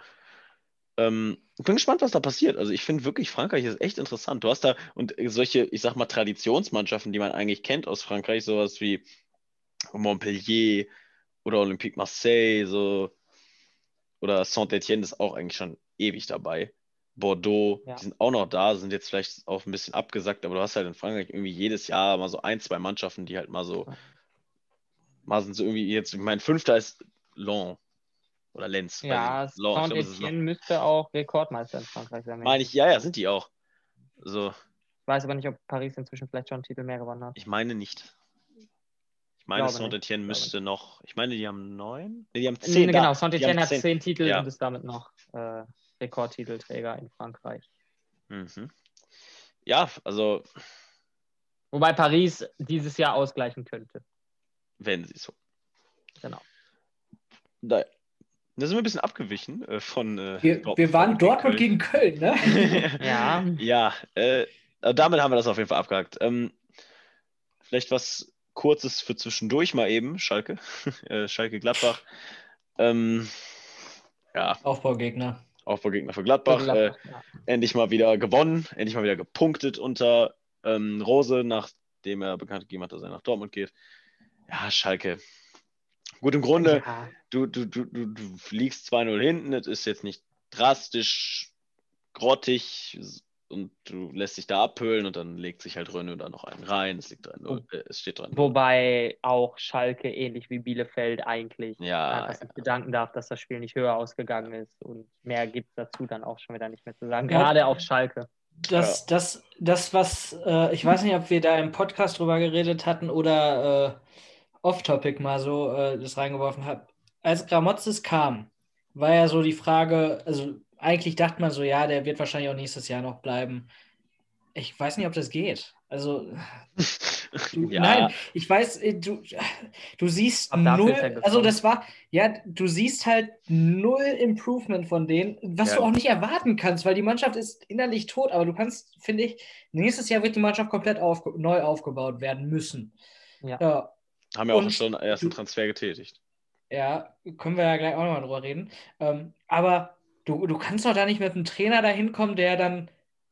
Ähm, ich bin gespannt, was da passiert. Also ich finde wirklich, Frankreich ist echt interessant. Du hast da und solche, ich sag mal, Traditionsmannschaften, die man eigentlich kennt aus Frankreich, sowas wie Montpellier oder Olympique Marseille, so oder Saint-Etienne ist auch eigentlich schon ewig dabei. Bordeaux, Ja. die sind auch noch da, sind jetzt vielleicht auch ein bisschen abgesackt, aber du hast halt in Frankreich irgendwie jedes Jahr mal so ein, zwei Mannschaften, die halt mal so, mal sind so irgendwie jetzt, ich meine, Fünfter ist Lens oder Lenz. Ja. Lens, Saint-Etienne müsste auch Rekordmeister in Frankreich sein. Meine ich, ja, ja, sind die auch. So, Ich weiß aber nicht, ob Paris inzwischen vielleicht schon einen Titel mehr gewonnen hat. ich meine nicht. Ich meine, Saint-Etienne müsste noch, ich meine, die haben neun? Nee, die haben Nee, zehn. da. genau, Saint-Etienne hat zehn Titel Ja. und ist damit noch äh, Rekordtitelträger in Frankreich. Mhm. Ja, also, Wobei Paris dieses Jahr ausgleichen könnte. wenn sie so. Genau. Da, da sind wir ein bisschen abgewichen äh, von. Äh, Wir, Dortmund- wir waren Dortmund Köln. gegen Köln, ne? Ja, Ja, äh, damit haben wir das auf jeden Fall abgehakt. Ähm, vielleicht was Kurzes für zwischendurch mal eben, Schalke. äh, Schalke Gladbach. Ähm, ja, Aufbaugegner. Aufbaugegner für Gladbach. Äh, ja. endlich mal wieder gewonnen, endlich mal wieder gepunktet unter ähm, Rose, nachdem er bekannt gegeben hat, dass er nach Dortmund geht. Ja, Schalke. Gut, im Grunde, Ja, du, du, du, du, du liegst 2-0 hinten, es ist jetzt nicht drastisch grottig und du lässt dich da abhöhlen und dann legt sich halt Rönne da noch einen rein. Es liegt 3-0, äh, es steht 3-0. Wobei auch Schalke ähnlich wie Bielefeld eigentlich Ja, einfach sich bedanken darf, dass das Spiel nicht höher ausgegangen ist. Und mehr gibt es dazu dann auch schon wieder nicht mehr zu sagen. Ja. Gerade auf Schalke. Das, das, das, was, äh, ich weiß nicht, ob wir da im Podcast drüber geredet hatten oder äh, off-topic mal so äh, das reingeworfen habe. Als Gramozis kam, war ja so die Frage, also eigentlich dachte man so, ja, der wird wahrscheinlich auch nächstes Jahr noch bleiben. Ich weiß nicht, ob das geht. Also, du, ja, nein, ich weiß, äh, du, du siehst null, also das war, ja, du siehst halt null Improvement von denen, was Ja. du auch nicht erwarten kannst, weil die Mannschaft ist innerlich tot, aber du kannst, finde ich, nächstes Jahr wird die Mannschaft komplett aufge neu aufgebaut werden müssen. Ja. Ja, haben ja auch und schon ersten du- Transfer getätigt. ja, können wir ja gleich auch nochmal drüber reden. Ähm, aber du, du kannst doch da nicht mit einem Trainer dahin kommen, der dann,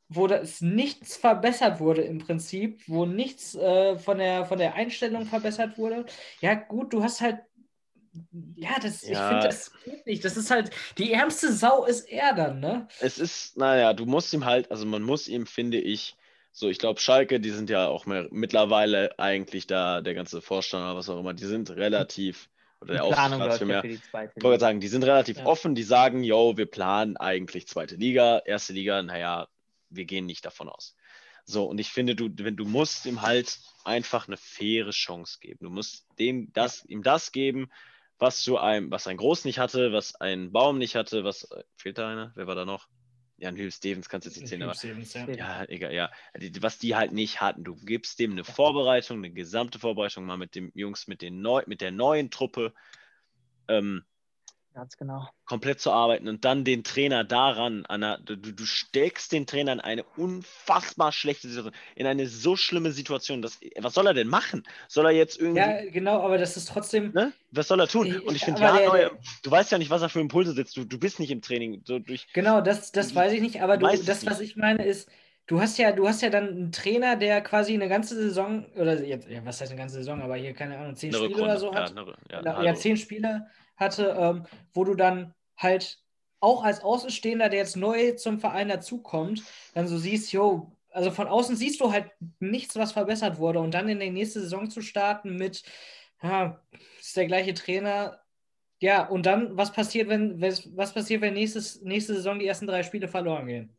wo das nichts verbessert wurde im Prinzip, wo nichts äh, von der, von der Einstellung verbessert wurde. Ja, gut, du hast halt ja, das, ich Ja. finde, das geht nicht. Das ist halt, die ärmste Sau ist er dann, ne? Es ist, naja, du musst ihm halt, also man muss ihm, finde ich, so, ich glaube, Schalke, die sind ja auch mehr, mittlerweile eigentlich da, der ganze Vorstand oder was auch immer, die sind relativ, oder Die der Planung Aufsichtsrat für mehr, für die zweite Ich wollte sagen, die sind relativ Ja. offen, die sagen, yo, wir planen eigentlich zweite Liga, erste Liga, naja, wir gehen nicht davon aus. So, und ich finde, du, wenn du musst ihm halt einfach eine faire Chance geben. Du musst dem das, ihm das geben, was zu einem, was ein Groß nicht hatte, was ein Baum nicht hatte, was äh, fehlt da einer? Wer war da noch? Ja, ein Will Stevens kannst du jetzt nicht zählen, aber Stevens, ja. ja, egal, ja. Was die halt nicht hatten. Du gibst dem eine Vorbereitung, eine gesamte Vorbereitung mal mit den Jungs, mit, den neu, mit der neuen Truppe. Ähm, Ganz genau. komplett zu arbeiten und dann den Trainer daran, an einer, du, du steckst den Trainer in eine unfassbar schlechte Situation, in eine so schlimme Situation. Dass, was soll er denn machen? Soll er jetzt irgendwie, Ja, genau, aber das ist trotzdem. ne? Was soll er tun? Ich- Und ich finde, ja, der- neue, der- du weißt ja nicht, was er für Impulse setzt. Du, du bist nicht im Training. So durch, Genau, das, das weiß ich nicht, aber du, das, was ich meine, ist, du hast ja, du hast ja dann einen Trainer, der quasi eine ganze Saison, oder jetzt, ja, was heißt eine ganze Saison, aber hier, keine Ahnung, zehn eine Spiele Rückrunde. oder so ja, hat. ja, ja, eine ja, halbe. zehn Spiele hatte, ähm, wo du dann halt auch als Außenstehender, der jetzt neu zum Verein dazukommt, dann so siehst, jo, also von außen siehst du halt nichts, was verbessert wurde und dann in die nächste Saison zu starten mit, ja, ist der gleiche Trainer. Ja, und dann, was passiert, wenn, was passiert, wenn nächstes, nächste Saison die ersten drei Spiele verloren gehen?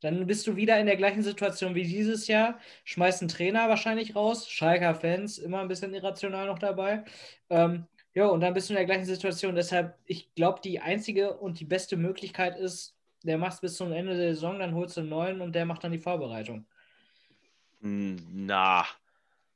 Dann bist du wieder in der gleichen Situation wie dieses Jahr, schmeißt einen Trainer wahrscheinlich raus, Schalker Fans immer ein bisschen irrational noch dabei. Ähm, ja, und dann bist du in der gleichen Situation. Deshalb, ich glaube, die einzige und die beste Möglichkeit ist, der macht bis zum Ende der Saison, dann holst du einen neuen und der macht dann die Vorbereitung. Hm, Na,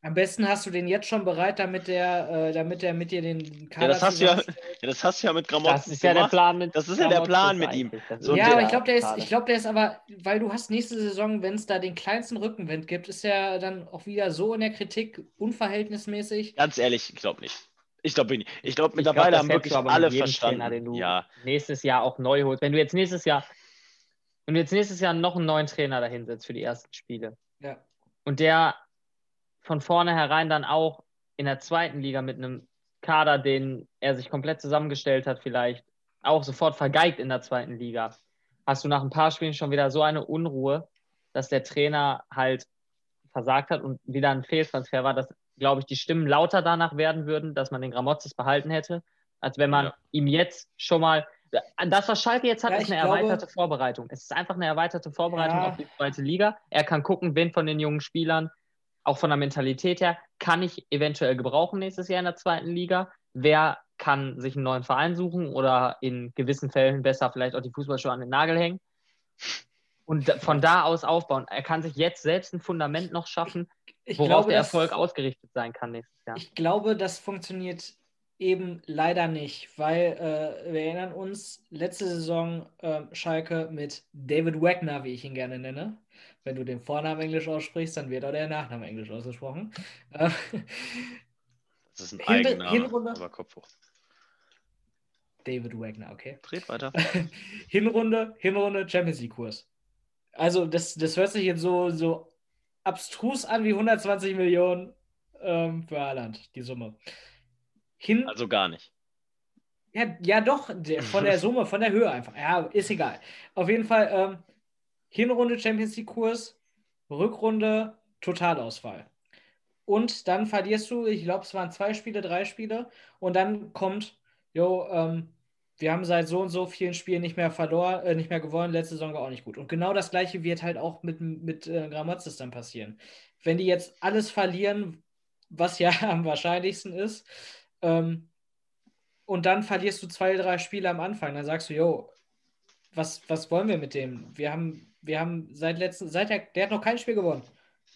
Am besten hast du den jetzt schon bereit, damit der, äh, damit der mit dir den Kader ja, das hast du ja, ja, das hast du ja mit Gramotten Das ist ja der gemacht. Plan mit. Das ist ja der Plan mit ihm. So, ja, aber ich glaube, der ist, Schade. ich glaube, der ist aber, weil du hast nächste Saison, wenn es da den kleinsten Rückenwind gibt, ist er dann auch wieder so in der Kritik, unverhältnismäßig. Ganz ehrlich, ich glaube nicht. Ich glaube nicht. Ich glaube, Ich mittlerweile glaub, das haben wirklich alle verstanden. Trainer, den du ja, nächstes Jahr auch neu holst. Wenn du jetzt nächstes Jahr, wenn du jetzt nächstes Jahr noch einen neuen Trainer dahinsetzt für die ersten Spiele Ja. und der von vornherein dann auch in der zweiten Liga mit einem Kader, den er sich komplett zusammengestellt hat, vielleicht auch sofort vergeigt in der zweiten Liga, hast du nach ein paar Spielen schon wieder so eine Unruhe, dass der Trainer halt versagt hat und wieder ein Fehltransfer war, dass, glaube ich, die Stimmen lauter danach werden würden, dass man den Gramotzes behalten hätte, als wenn man Ja. ihm jetzt schon mal. Das, was Schalke jetzt hat, Ja, ist eine glaube- erweiterte Vorbereitung. Es ist einfach eine erweiterte Vorbereitung Ja. auf die zweite Liga. Er kann gucken, wen von den jungen Spielern, auch von der Mentalität her, kann ich eventuell gebrauchen nächstes Jahr in der zweiten Liga. Wer kann sich einen neuen Verein suchen oder in gewissen Fällen besser vielleicht auch die Fußballschuhe an den Nagel hängen und von da aus aufbauen. Er kann sich jetzt selbst ein Fundament noch schaffen, Ich worauf glaube, der das- Erfolg ausgerichtet sein kann nächstes Jahr. Ich glaube, das funktioniert eben leider nicht, weil äh, wir erinnern uns, letzte Saison ähm, Schalke mit David Wagner, wie ich ihn gerne nenne. Wenn du den Vornamen Englisch aussprichst, dann wird auch der Nachname Englisch ausgesprochen. Äh, das ist ein Hin- Eigenname. Hinrunde- Aber Kopf hoch. David Wagner, okay. Dreht weiter. Hinrunde, Hinrunde, Champions League-Kurs. Also, das, das hört sich jetzt so, so abstrus an wie 120 Millionen ähm, für Haaland, die Summe. Hin, Also gar nicht. Ja, ja doch, der, von der Summe, von der Höhe einfach. Ja, ist egal. Auf jeden Fall ähm, Hinrunde Champions League Kurs, Rückrunde Totalausfall. Und dann verlierst du, ich glaube, es waren zwei Spiele, drei Spiele. Und dann kommt, jo, ähm, wir haben seit so und so vielen Spielen nicht mehr verloren, äh, nicht mehr gewonnen, letzte Saison war auch nicht gut. Und genau das gleiche wird halt auch mit, mit äh, Grammatzis dann passieren. Wenn die jetzt alles verlieren, was ja am wahrscheinlichsten ist, ähm, und dann verlierst du zwei, drei Spiele am Anfang. Dann sagst du, jo, was, was wollen wir mit dem? Wir haben, wir haben seit letzten, seit der, der hat noch kein Spiel gewonnen.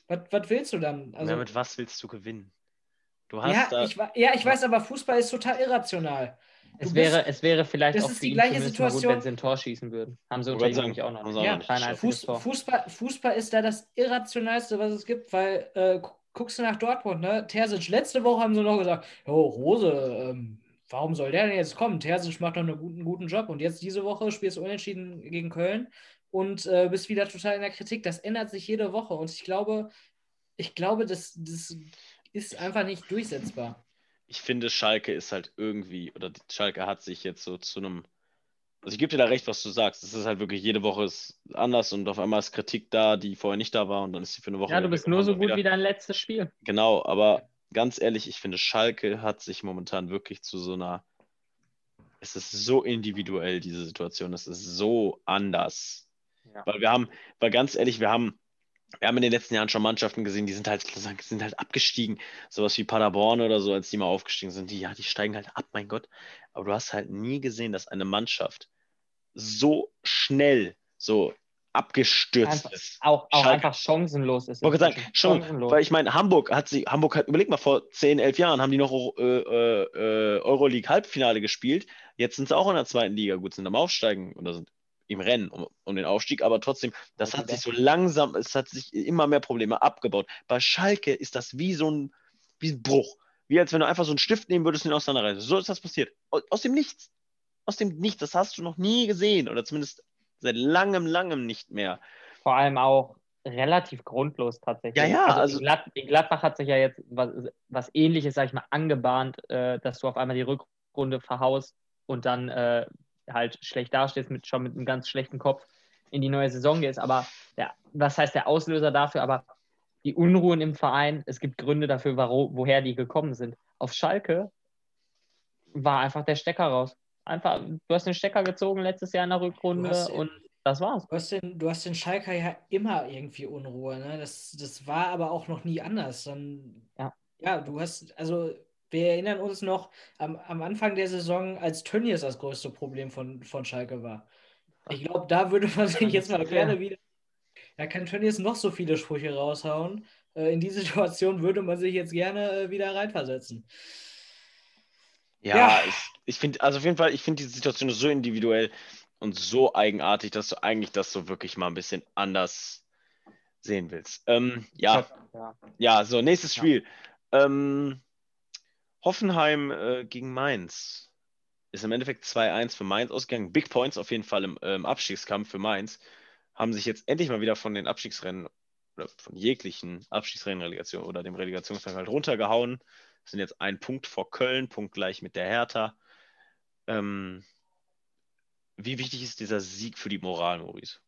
Was, was willst du dann? Also, ja, mit was willst du gewinnen? Du hast ja, da. ich, ja, ich weiß, aber Fußball ist total irrational. Es wäre, es wäre vielleicht das auch ist für die ihn gleiche mal gut, Situation- wenn sie ein Tor schießen würden. Haben sie unter nämlich auch noch nicht. Ja, kein Fuß, Tor. Fußball, Fußball ist da das Irrationalste, was es gibt, weil äh, gu- guckst du nach Dortmund, ne? Terzic, letzte Woche haben sie noch gesagt, oh, Rose, ähm, warum soll der denn jetzt kommen? Terzic macht doch einen guten, guten Job und jetzt diese Woche spielst du unentschieden gegen Köln und äh, bist wieder total in der Kritik. Das ändert sich jede Woche und ich glaube, ich glaube, das, das ist einfach nicht durchsetzbar. Ich finde, Schalke ist halt irgendwie, oder Schalke hat sich jetzt so zu einem. Also ich gebe dir da recht, was du sagst. Es ist halt wirklich, jede Woche ist anders und auf einmal ist Kritik da, die vorher nicht da war und dann ist sie für eine Woche. Ja, du bist nur so gut wieder. wie dein letztes Spiel. Genau, aber ganz ehrlich, ich finde, Schalke hat sich momentan wirklich zu so einer. Es ist so individuell, diese Situation. Es ist so anders. Ja. Weil wir haben, weil ganz ehrlich, wir haben wir haben in den letzten Jahren schon Mannschaften gesehen, die sind halt, sind halt abgestiegen. Sowas wie Paderborn oder so, als die mal aufgestiegen sind. Die, ja, die steigen halt ab, mein Gott. Aber du hast halt nie gesehen, dass eine Mannschaft so schnell, so abgestürzt einfach, ist. Auch, auch einfach chancenlos ist. Ich sagen, chancenlos. weil ich meine, Hamburg hat sie, Hamburg hat, überleg mal, vor 10, 11 Jahren haben die noch äh, äh, Euroleague Halbfinale gespielt. Jetzt sind sie auch in der zweiten Liga, gut, sind am Aufsteigen oder sind im Rennen um, um den Aufstieg, aber trotzdem, das hat sich so langsam, es hat sich immer mehr Probleme abgebaut. Bei Schalke ist das wie so ein, wie ein Bruch. Wie als wenn du einfach so einen Stift nehmen würdest und ihn auseinanderreißen. So ist das passiert. Aus dem Nichts. Aus dem Nichts. Das hast du noch nie gesehen. Oder zumindest seit langem, langem nicht mehr. Vor allem auch relativ grundlos tatsächlich. Ja, ja. Also, also in, Glad Gladbach hat sich ja jetzt was, was ähnliches, sag ich mal, angebahnt, äh, dass du auf einmal die Rückrunde verhaust und dann äh, halt schlecht dastehst, mit, schon mit einem ganz schlechten Kopf in die neue Saison gehst. Aber ja, was heißt der Auslöser dafür? Aber die Unruhen im Verein, es gibt Gründe dafür, wo, woher die gekommen sind. Auf Schalke war einfach der Stecker raus. Einfach, du hast den Stecker gezogen letztes Jahr in der Rückrunde den, und das war's. Du hast, den, du hast den Schalker ja immer irgendwie Unruhe. Ne? Das, das war aber auch noch nie anders. Dann, ja. ja, du hast, also wir erinnern uns noch am, am Anfang der Saison, als Tönnies das größte Problem von, von Schalke war. Ich glaube, da würde man sich jetzt mal gerne wieder. Da kann Tönnies noch so viele Sprüche raushauen. Äh, in die Situation würde man sich jetzt gerne äh, wieder reinversetzen. Ja, ja. ich, ich finde, also auf jeden Fall, ich finde die Situation so individuell und so eigenartig, dass du eigentlich das so wirklich mal ein bisschen anders sehen willst. Ähm, ja. ja. ja, so, nächstes Spiel. Ja. Ähm, Hoffenheim äh, gegen Mainz. Ist im Endeffekt 2-1 für Mainz ausgegangen. Big Points auf jeden Fall im, äh, Abstiegskampf für Mainz. Haben sich jetzt endlich mal wieder von den Abstiegsrennen oder von jeglichen Abstiegsrennen-Relegation oder dem Relegationskampf halt runtergehauen. Sind jetzt ein Punkt vor Köln, Punkt gleich mit der Hertha. Ähm, wie wichtig ist dieser Sieg für die Moral, Maurice?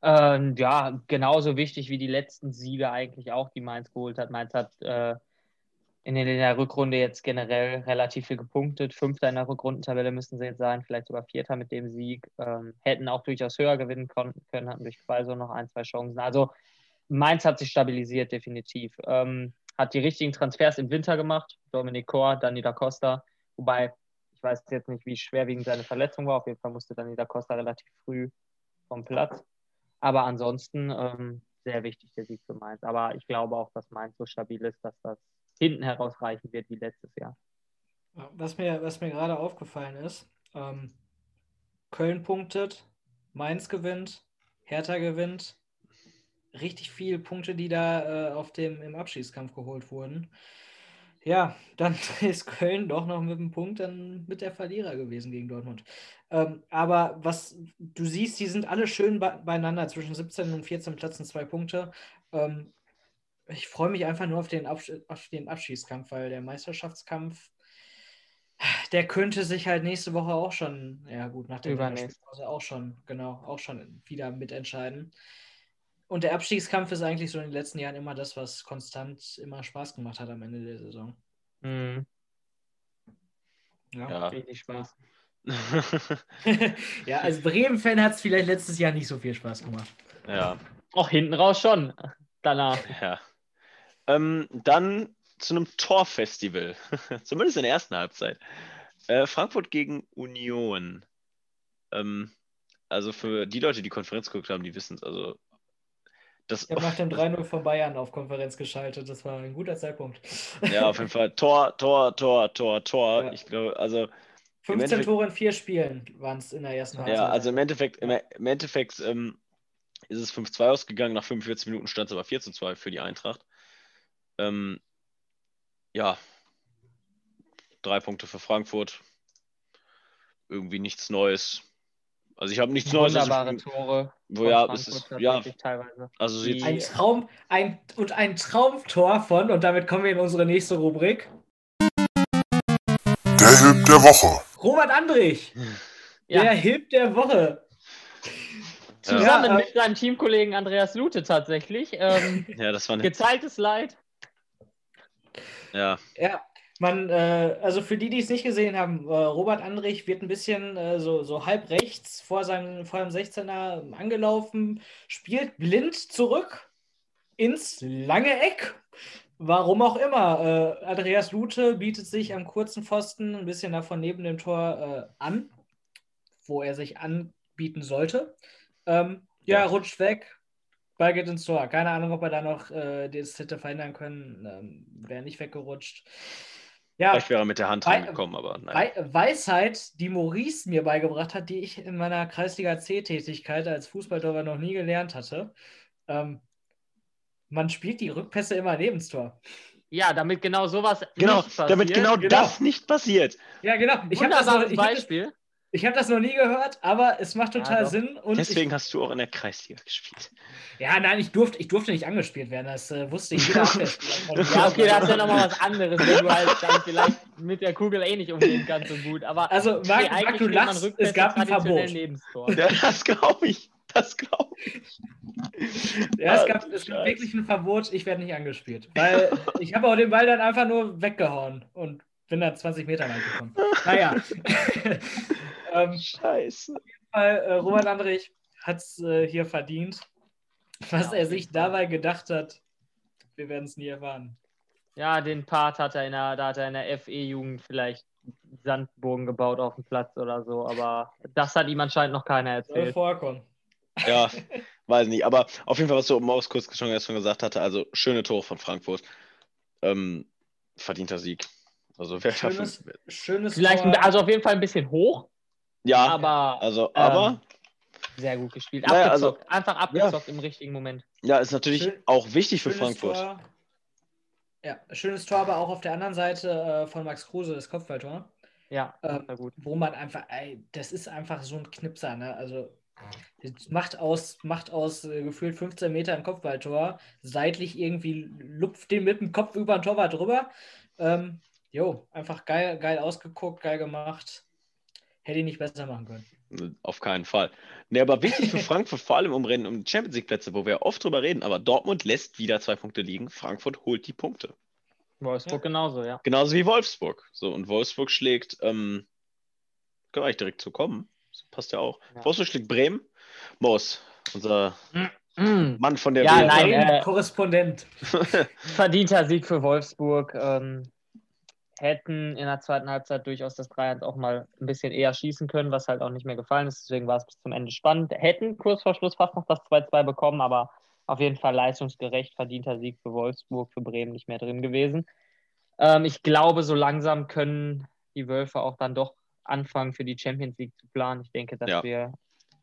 Ähm, ja, genauso wichtig wie die letzten Siege eigentlich auch, die Mainz geholt hat. Mainz hat äh, in der Rückrunde jetzt generell relativ viel gepunktet. Fünfter in der Rückrundentabelle müssten sie jetzt sein, vielleicht sogar Vierter mit dem Sieg. Ähm, hätten auch durchaus höher gewinnen können, hatten durch Quaso noch ein, zwei Chancen. Also Mainz hat sich stabilisiert, definitiv. Ähm, hat die richtigen Transfers im Winter gemacht. Dominik Kor, Dani da Costa. Wobei, ich weiß jetzt nicht, wie schwerwiegend seine Verletzung war. Auf jeden Fall musste Dani da Costa relativ früh vom Platz. Aber ansonsten ähm, sehr wichtig der Sieg für Mainz. Aber ich glaube auch, dass Mainz so stabil ist, dass das hinten herausreichen wird wie letztes Jahr. Was mir, was mir gerade aufgefallen ist, ähm, Köln punktet, Mainz gewinnt, Hertha gewinnt. Richtig viele Punkte, die da äh, auf dem, im Abschießkampf geholt wurden. Ja, dann ist Köln doch noch mit dem Punkt dann mit der Verlierer gewesen gegen Dortmund. Ähm, aber was du siehst, die sind alle schön beieinander zwischen 17 und 14 Plätzen zwei Punkte. Ähm, ich freue mich einfach nur auf den, Absch auf den Abschießkampf, weil der Meisterschaftskampf, der könnte sich halt nächste Woche auch schon, ja gut, nach der Spielpause auch schon, genau, auch schon wieder mitentscheiden. Und der Abstiegskampf ist eigentlich so in den letzten Jahren immer das, was konstant immer Spaß gemacht hat am Ende der Saison. Mhm. Ja, ja. richtig Spaß. ja, als Bremen-Fan hat es vielleicht letztes Jahr nicht so viel Spaß gemacht. Ja. Auch hinten raus schon. Danach. Ja. Ähm, dann zu einem Torfestival, zumindest in der ersten Halbzeit. Äh, Frankfurt gegen Union. Ähm, also für die Leute, die Konferenz geguckt haben, die wissen es. Also das, ich habe nach dem 3-0 von Bayern auf Konferenz geschaltet. Das war ein guter Zeitpunkt. Ja, auf jeden Fall. Tor, Tor, Tor, Tor, Tor. Ja. Ich glaube, also. 15 Tore in vier Spielen waren es in der ersten Halbzeit. Ja, also im Endeffekt, im, im Endeffekt ähm, ist es 5-2 ausgegangen. Nach 45 Minuten stand es aber 4-2 für die Eintracht. Ähm, ja, drei Punkte für Frankfurt. Irgendwie nichts Neues. Also ich habe nichts Neues. Wunderbare also, Tore. Wo ja, es ist, ja, teilweise. Also ein Traum, ein und ein Traumtor von und damit kommen wir in unsere nächste Rubrik. der Woche. Robert Andrich, Ja. der Hip der Woche. Zusammen Ja, äh, mit seinem Teamkollegen Andreas Lute tatsächlich. Ähm, Ja, das war eine. geteiltes Leid. Ja, Ja, man, äh, also für die, die es nicht gesehen haben, äh, Robert Andrich wird ein bisschen äh, so, so halb rechts vor seinem, vor dem 16er angelaufen, spielt blind zurück ins lange Eck. Warum auch immer. Äh, Andreas Lute bietet sich am kurzen Pfosten ein bisschen davon neben dem Tor äh, an, wo er sich anbieten sollte. Ähm, ja, Ja. rutscht weg. Ball geht ins Tor. Keine Ahnung, ob er da noch äh, das hätte verhindern können. Ähm, Wäre nicht weggerutscht. Ja, vielleicht wäre er mit der Hand rangekommen, aber nein. Wei Weisheit, die Maurice mir beigebracht hat, die ich in meiner Kreisliga C-Tätigkeit als Fußballtorwart noch nie gelernt hatte. Ähm, man spielt die Rückpässe immer neben das Tor. Ja, damit genau sowas Genau, nicht passiert. damit genau, Genau. das nicht passiert. Ja, genau. Ich habe das, hab das, Beispiel. Ich hab das noch nie gehört, aber es macht Ja, total doch. Sinn. Und Deswegen hast du auch in der Kreisliga gespielt. ich, ja, nein, ich durfte, ich durfte nicht angespielt werden. Das äh, wusste ich. Jeder Ja, okay, das ist ja nochmal was anderes, wenn du halt dann vielleicht mit der Kugel eh nicht umgehen kannst so gut. Aber Also, Marc, nee, Marc, du lachst, es gab ein Verbot. Ja, das glaube ich. Das glaube ich. Ja, es gab, es gab wirklich ein Verbot, ich werde nicht angespiel. Weil ich habe auch den Ball dann einfach nur weggehauen und bin dann 20 Meter lang gekommen. Naja. Ähm, Scheiße. Fall, äh, Robert Andrich hat es äh, hier verdient. Was Ja, er auf sich jeden dabei gedacht hat, wir werden es nie erfahren. Ja, den Part hat er in der, da hat er in der FE-Jugend vielleicht Sandbogen gebaut auf dem Platz oder so, aber das hat ihm anscheinend noch keiner Soll erzählt. vorkommen. Ja, weiß nicht. Aber auf jeden Fall, was so Maus kurz schon, schon gesagt hatte, also schöne Tore von Frankfurt. Ähm, verdienter Sieg. Also wer Schönes, davon. schönes Vielleicht, Tor. also auf jeden Fall ein bisschen hoch, Ja, aber also, ähm, aber sehr gut gespielt. Naja, also- Abgezockt, einfach abgezockt im richtigen Moment. ja, ist natürlich Schön- auch wichtig für Frankfurt. Tor. Ja, schönes Tor, aber auch auf der anderen Seite äh, von Max Kruse, das Kopfballtor. Ja, Ähm, sehr gut. wo man einfach, ey, das ist einfach so ein Knipser, ne? Also macht aus, macht aus äh, gefühlt 15 Metern Kopfballtor, seitlich irgendwie lupft den mit dem Kopf über den Torwart drüber. Ähm, jo, einfach geil, geil ausgeguckt, geil gemacht. Hätte ich nicht besser machen können. Auf keinen Fall. Nee, aber wichtig für Frankfurt, vor allem um Rennen um Champions League Plätze, wo wir oft drüber reden, aber Dortmund lässt wieder zwei Punkte liegen. Frankfurt holt die Punkte. Wolfsburg genauso, ja. Genauso wie Wolfsburg. So, und Wolfsburg schlägt, ähm, können wir eigentlich direkt zu kommen. Das passt ja auch. Ja. Wolfsburg schlägt Bremen. Moos, unser Mm. Mann von der Ja, nein, äh, Korrespondent. Verdienter Sieg für Wolfsburg. Ähm, hätten in der zweiten Halbzeit durchaus das 3-1 auch mal ein bisschen eher schießen können, was halt auch nicht mehr gefallen ist. Deswegen war es bis zum Ende spannend. Hätten kurz vor Schluss fast noch das 2-2 bekommen, aber auf jeden Fall leistungsgerecht verdienter Sieg für Wolfsburg, für Bremen nicht mehr drin gewesen. Ähm, ich glaube, so langsam können die Wölfe auch dann doch anfangen, für die Champions League zu planen. Ich denke, dass Ja. wir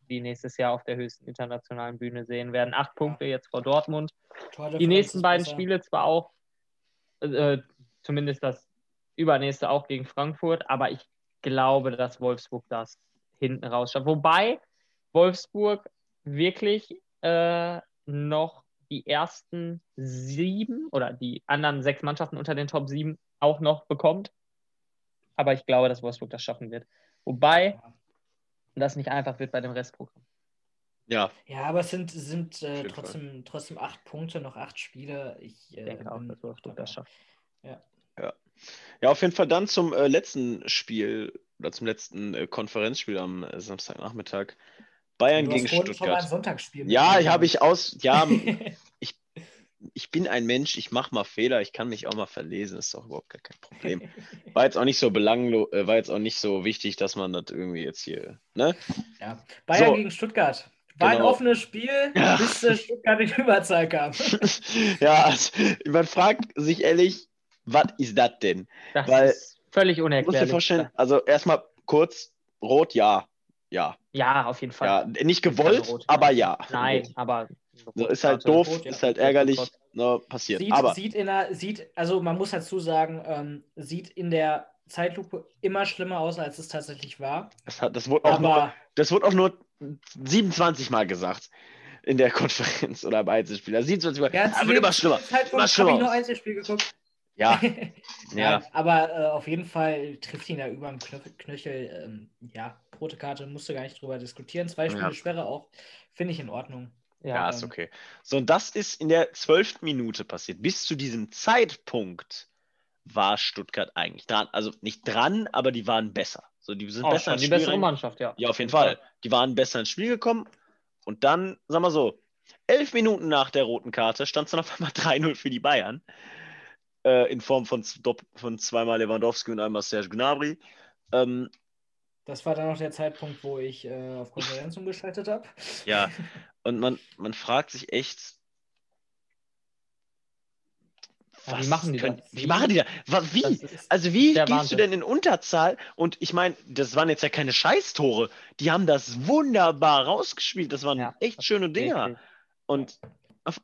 die nächstes Jahr auf der höchsten internationalen Bühne sehen werden. Acht Punkte jetzt vor Dortmund die nächsten beiden Spiele zwar auch, äh, zumindest das übernächste auch gegen Frankfurt, aber ich glaube, dass Wolfsburg das hinten raus schafft. Wobei Wolfsburg wirklich äh, noch die ersten sieben oder die anderen sechs Mannschaften unter den Top sieben auch noch bekommt. Aber ich glaube, dass Wolfsburg das schaffen wird. Wobei das nicht einfach wird bei dem Restprogramm. Ja, Ja, aber es sind, sind äh, trotzdem, trotzdem acht Punkte, noch acht Spiele. Ich, äh, denke auch, dass Wolfsburg das schafft. ja, auf jeden Fall dann zum äh, letzten Spiel oder zum letzten äh, Konferenzspiel am äh, Samstagnachmittag. Bayern gegen ein Stuttgart. Sonntagsspiel. Ja, habe ich aus. Ja, ich bin ein Mensch, ich mache mal Fehler, ich kann mich auch mal verlesen, ist doch überhaupt gar kein Problem. War jetzt auch nicht so belanglos, äh, war jetzt auch nicht so wichtig, dass man das irgendwie jetzt hier, ne? ja. Bayern So. gegen Stuttgart. War ein Genau. offenes Spiel, Ja. bis Stuttgart in Überzahl kam. ja, also, man fragt sich ehrlich, was ist das denn? Das Weil- ist völlig Du musst unerklärlich. dir vorstellen, also erstmal kurz, rot, ja. Ja. Ja, auf jeden Fall. Ja, nicht gewollt, Rot. aber ja. Nein, aber. So, ist halt doof, Rot, ja. ist halt ärgerlich, ne, passiert. Sieht, aber sieht in der, sieht, also man muss dazu sagen, ähm, sieht in der Zeitlupe immer schlimmer aus, als es tatsächlich war. das, hat, das, wurde auch nur, das wurde auch nur 27 Mal gesagt in der Konferenz oder im Einzelspiel. Also 27 Mal. ja, aber immer schlimmer. Zeitpunkt Immer habe schlimmer ich nur. Einzelspiel geguckt. Ja, ja, ja. aber äh, auf jeden Fall trifft ihn da über den Knöchel. Ähm, ja, rote Karte, musst du gar nicht drüber diskutieren. Zwei Spiele Ja. Sperre auch, finde ich in Ordnung. Ja, ist ähm, okay. So, und das ist in der zwölften Minute passiert. Bis zu diesem Zeitpunkt war Stuttgart eigentlich dran. Also nicht dran, aber die waren besser. So, die sind Auch besser schon die Spiel bessere Mannschaft, ja. Ja, auf jeden Fall. Die waren besser ins Spiel gekommen. Und dann, sag mal so, elf Minuten nach der roten Karte stand es dann auf einmal 3-0 für die Bayern. Äh, in Form von, von zweimal Lewandowski und einmal Serge Gnabry. Ähm, Das war dann auch der Zeitpunkt, wo ich äh, auf Konferenz umgeschaltet habe. ja, und man, man fragt sich echt, Ja, wie machen die können, das? Wie machen die das? Wie? Also wie gehst du Wahnsinn. denn in Unterzahl? Und ich meine, das waren jetzt ja keine Scheißtore. Die haben das wunderbar rausgespielt. Das waren Ja, echt schöne Dinger. Und,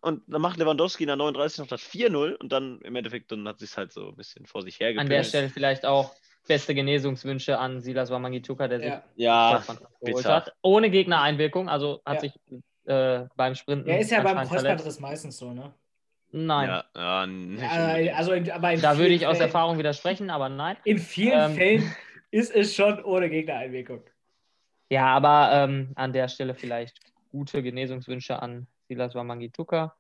und dann macht Lewandowski in der 39 noch das 4-0 und dann im Endeffekt dann hat sich halt so ein bisschen vor sich An der. Stelle vielleicht auch beste Genesungswünsche an Silas Wamangituka, der sich Ja. Ja, Kreuzbandriss geholt hat. Ohne Gegnereinwirkung, also hat Ja. sich äh, beim Sprinten. Ja, ist ja beim. Kreuzbandriss meistens so, ne? Nein, ja, ja, nicht Ja, unbedingt. also, in- aber in da würde ich aus Fällen- Erfahrung widersprechen, aber nein. In vielen Ähm. Fällen ist es schon ohne Gegnereinwirkung. Ja, aber ähm, an der Stelle vielleicht gute Genesungswünsche an Silas Wamangituka.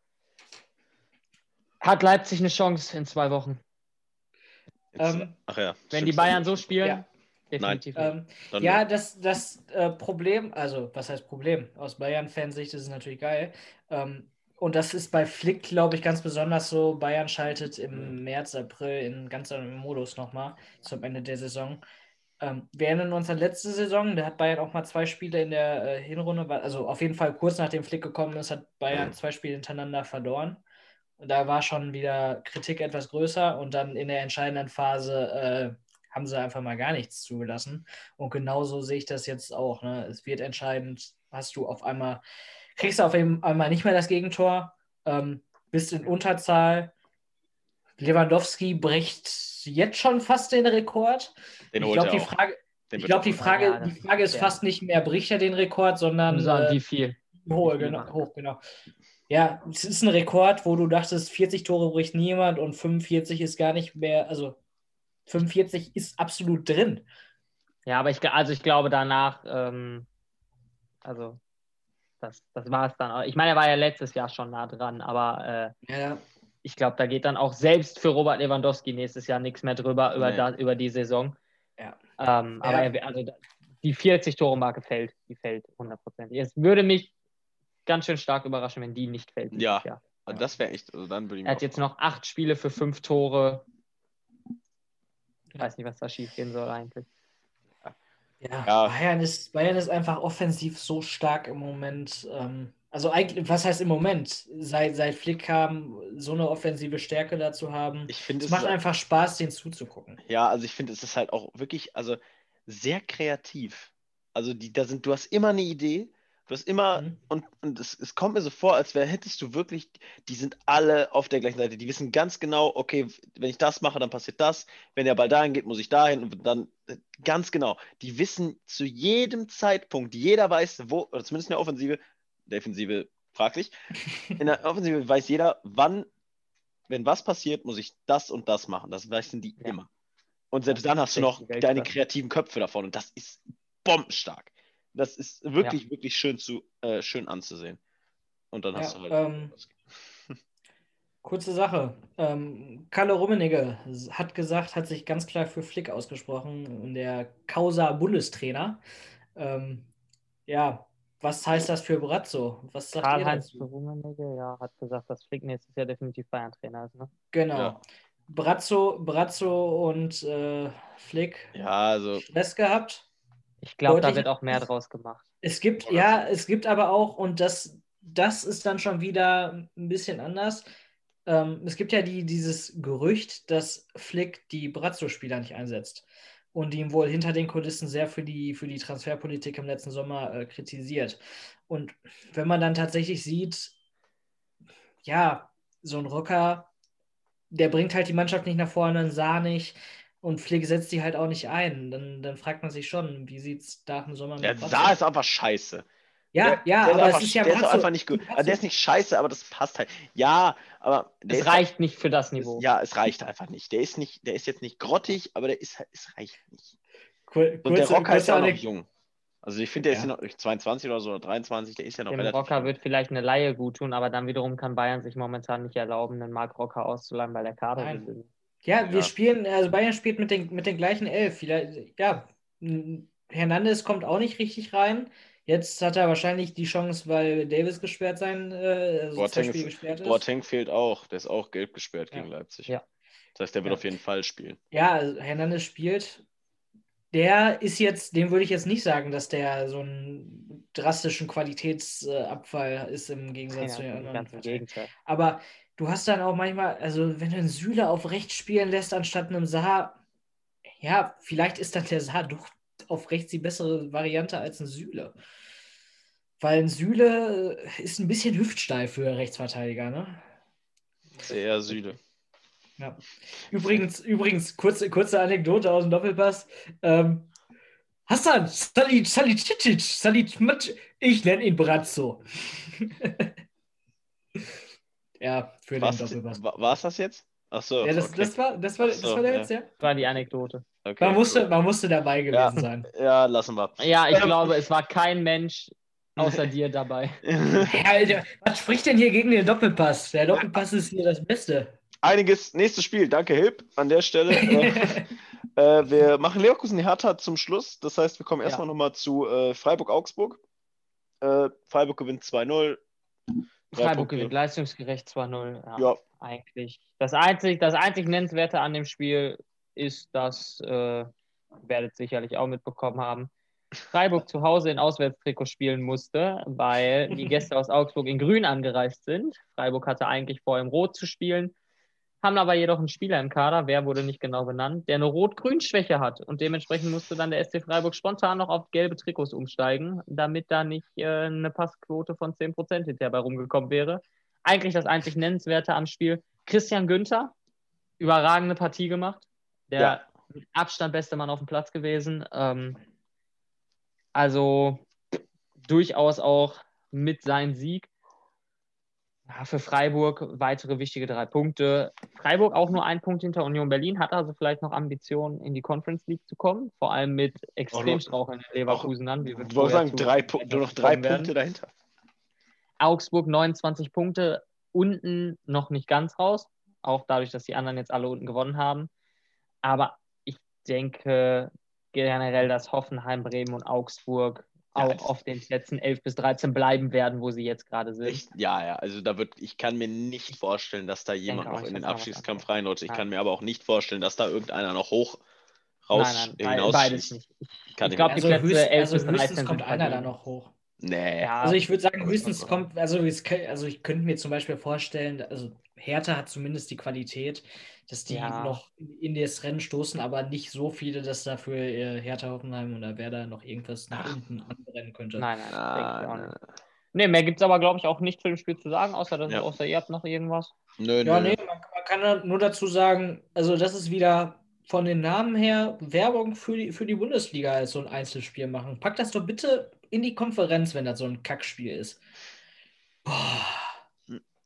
Hat Leipzig eine Chance in zwei Wochen? Jetzt, ähm, ach ja. Wenn die Bayern so spielen, Ja. definitiv. Ähm, ja, das, das äh, Problem, also was heißt Problem? Aus Bayern-Fansicht ist es natürlich geil. Ähm, und das ist bei Flick, glaube ich, ganz besonders so. Bayern schaltet im März, April in ganz anderem Modus nochmal zum Ende der Saison. Ähm, wir erinnern uns an letzte Saison, da hat Bayern auch mal zwei Spiele in der äh, Hinrunde, also auf jeden Fall kurz nachdem Flick gekommen ist, hat Bayern zwei Spiele hintereinander verloren. Und da war schon wieder Kritik etwas größer und dann in der entscheidenden Phase äh, haben sie einfach mal gar nichts zugelassen. Und genauso sehe ich das jetzt auch. Ne? Es wird entscheidend, hast du auf einmal, kriegst du auf einmal nicht mehr das Gegentor, ähm, bist in Unterzahl. Lewandowski bricht jetzt schon fast den Rekord. Den ich glaube, die. Frage, ich er die. Frage, Ja, die Frage ist ist fast nicht mehr, bricht er den Rekord, sondern sagen, äh, wie viel? viel genau, hoch, genau. Ja, es ist ein Rekord, wo du dachtest, 40 Tore bricht niemand und 45 ist gar nicht mehr, also 45 ist absolut drin. Ja, aber ich, also ich glaube danach, ähm, also das, das war es dann. auch. Ich meine, er war ja letztes Jahr schon nah dran, aber äh, Ja, ich glaube, da geht dann auch selbst für Robert Lewandowski nächstes Jahr nichts mehr drüber über, Nee. da, über die Saison. Ja. Ähm, aber Ja. er, also die 40-Tore-Marke fällt, die fällt hundertprozentig. Es würde mich ganz schön stark überraschen, wenn die nicht fällt. dieses Ja. Jahr. Also Das wäre echt, also dann würde ich Er hat jetzt noch acht Spiele für fünf Tore. Ich weiß nicht, was da schief gehen soll eigentlich. Ja, Ja. Bayern, ist, Bayern ist einfach offensiv so stark im Moment. Ähm, also eigentlich, was heißt im Moment? Seit, seit Flick kam, so eine offensive Stärke dazu haben. Ich finde Es es macht einfach Spaß, den zuzugucken. Ja, also ich finde, es ist halt auch wirklich, also sehr kreativ. Also die, da sind, du hast immer eine Idee, du hast immer, Mhm. und, und es, es kommt mir so vor, als wäre, hättest du wirklich, die sind alle auf der gleichen Seite. Die wissen ganz genau, okay, wenn ich das mache, dann passiert das. Wenn der Ball dahin geht, muss ich dahin und dann äh, ganz genau. Die wissen zu jedem Zeitpunkt, jeder weiß, wo, oder zumindest in der Offensive, Defensive fraglich, in der Offensive weiß jeder, wann, wenn was passiert, muss ich das und das machen. Das wissen die Ja. immer. Und selbst dann hast du noch deine kreativen Köpfe davon und das ist bombenstark. Das ist wirklich, wirklich schön zu äh, schön anzusehen. Und dann hast Ja, du halt. ähm, Kurze Sache. Ähm, Kalle Rummenigge hat gesagt, hat sich ganz klar für Flick ausgesprochen, der Causa Bundestrainer. Ähm, ja, was heißt das für Brazzo? Was sagt ihr Karl-Heinz dazu? Rummenigge, ja, hat gesagt, dass Flick nächstes Jahr definitiv Bayern-Trainer ist. Ne? Genau. Ja. Brazzo, Brazzo und äh, Flick ja, also Stress gehabt. Ich glaube, da wird auch mehr draus gemacht. Es gibt, Oder ja, es gibt aber auch, und das, das ist dann schon wieder ein bisschen anders. Ähm, es gibt ja die, dieses Gerücht, dass Flick die Brazzo-Spieler nicht einsetzt und ihn wohl hinter den Kulissen sehr für die, für die Transferpolitik im letzten Sommer äh, kritisiert. Und wenn man dann tatsächlich sieht, ja, so ein Rocker, der bringt halt die Mannschaft nicht nach vorne, Saar nicht und Flick setzt die halt auch nicht ein, dann, dann fragt man sich schon, wie sieht es nach dem Sommer der Brazzo Saar ist einfach scheiße. Ja, Der- ja, der aber einfach, es ist ja der ist einfach nicht gut. Also der ist nicht scheiße, aber das passt halt. Ja, aber der Es ist reicht nicht für das Niveau. Halt, ja, es reicht einfach nicht. Der ist nicht, der ist jetzt nicht grottig, aber der ist halt, es reicht nicht. Kur- Und der kurze- Rocker ist ja auch noch jung. Also ich finde, der ist Ja. ja noch 22 oder so oder 23, der ist ja noch Dem relativ Rocker jung. wird vielleicht eine Laie gut tun, aber dann wiederum kann Bayern sich momentan nicht erlauben, einen Marc Rocker auszuleihen, weil der Kader Nein. ist. Ja, wir Ja. spielen, also Bayern spielt mit den, mit den gleichen Elf. Vielleicht, ja, Hernandez kommt auch nicht richtig rein. Jetzt hat er wahrscheinlich die Chance, weil Davis gesperrt sein, äh, also Boateng gesperrt ist. Boateng fehlt auch, der ist auch gelb gesperrt gegen Ja. Leipzig. Ja. Das heißt, der wird Ja. auf jeden Fall spielen. Ja, also Hernandez spielt. Der ist jetzt, dem würde ich jetzt nicht sagen, dass der so einen drastischen Qualitätsabfall ist im Gegensatz zu den Ja, anderen. ganz im Parteien. Gegenteil. Aber du hast dann auch manchmal, also wenn du einen Süle auf rechts spielen lässt anstatt einem Saar, ja, vielleicht ist dann der Saar doch auf rechts die bessere Variante als ein Süle. Weil ein Süle ist ein bisschen hüftsteif für Rechtsverteidiger, ne? Sehr Süde. Ja. Übrigens, übrigens kurze, kurze Anekdote aus dem Doppelpass. Ähm, Hassan, Sali- Salicic, Salicic, ich nenne ihn Brazzo. ja, für den Doppelpass. war es das jetzt? Achso. Ja, das, okay. das, war, das, war, das Ach so, war der ja. jetzt, ja? Das war die Anekdote. okay, Man musste, gut. man musste dabei gewesen Ja. sein. Ja, lassen wir. Ja, ich Ähm, glaube, es war kein Mensch außer dir dabei. Ja, Alter, was spricht denn hier gegen den Doppelpass? Der Doppelpass ist hier das Beste. Einiges, nächstes Spiel. Danke, Hilp, an der Stelle. äh, äh, wir machen Leverkusen Hertha zum Schluss. Das heißt, wir kommen erstmal nochmal zu äh, Freiburg-Augsburg. Äh, Freiburg gewinnt 2-0. Freiburg gewinnt leistungsgerecht 2-0. Ja, Ja. Eigentlich. Das einzig, das einzig Nennenswerte an dem Spiel ist, dass, äh, werdet sicherlich auch mitbekommen haben, Freiburg zu Hause in Auswärtstrikot spielen musste, weil die Gäste aus Augsburg in Grün angereist sind. Freiburg hatte eigentlich vor, im Rot zu spielen, haben aber jedoch einen Spieler im Kader, wer wurde nicht genau benannt, der eine Rot-Grün-Schwäche hat. Und dementsprechend musste dann der SC Freiburg spontan noch auf gelbe Trikots umsteigen, damit da nicht äh, eine Passquote von 10% hinterher bei rumgekommen wäre. Eigentlich das einzig Nennenswerte am Spiel. Christian Günther, überragende Partie gemacht. Der Ja. mit Abstand beste Mann auf dem Platz gewesen. Ähm, also durchaus auch mit seinem Sieg. Ja, für Freiburg weitere wichtige drei Punkte. Freiburg auch nur ein Punkt hinter Union Berlin, hat also vielleicht noch Ambitionen, in die Conference League zu kommen. Vor allem mit extrem noch- strauchelnden Leverkusen an. Ich wollte sagen, drei, nur noch drei werden. Punkte dahinter. Augsburg 29 Punkte, unten noch nicht ganz raus, auch dadurch, dass die anderen jetzt alle unten gewonnen haben. Aber ich denke generell, dass Hoffenheim, Bremen und Augsburg auch das- auf den Plätzen 11 bis 13 bleiben werden, wo sie jetzt gerade sind. Ich, ja, ja, also da wird, ich kann mir nicht vorstellen, dass da jemand noch in den ankommt. reinrutscht. Ich Nein. kann mir aber auch nicht vorstellen, dass da irgendeiner noch hoch raus nein, nein, hinaus beides nicht. Ich, Kann ich glaube, die Also, Plätze höchst, 11 also bis 13 höchstens kommt sind einer da noch hoch. Nee. Ja, Also ich würde sagen, höchstens kommt, also, es, also ich könnte mir zum Beispiel vorstellen, also Hertha hat zumindest die Qualität, dass die Ja. noch in das Rennen stoßen, aber nicht so viele, dass dafür äh, Hertha Hoffenheim oder Werder noch irgendwas nach Ach. unten anbrennen könnte. Nein, nein, Ah, ne. nicht. Nee, mehr gibt es aber, glaube ich, auch nicht zu dem Spiel zu sagen, außer, dass, Ja. außer ihr habt noch irgendwas. Nö, Ja, nö. nee, man, man kann nur dazu sagen, also das ist wieder von den Namen her Werbung für die, für die Bundesliga als so ein Einzelspiel machen. Pack das doch bitte in die Konferenz, wenn das so ein Kackspiel ist. Boah.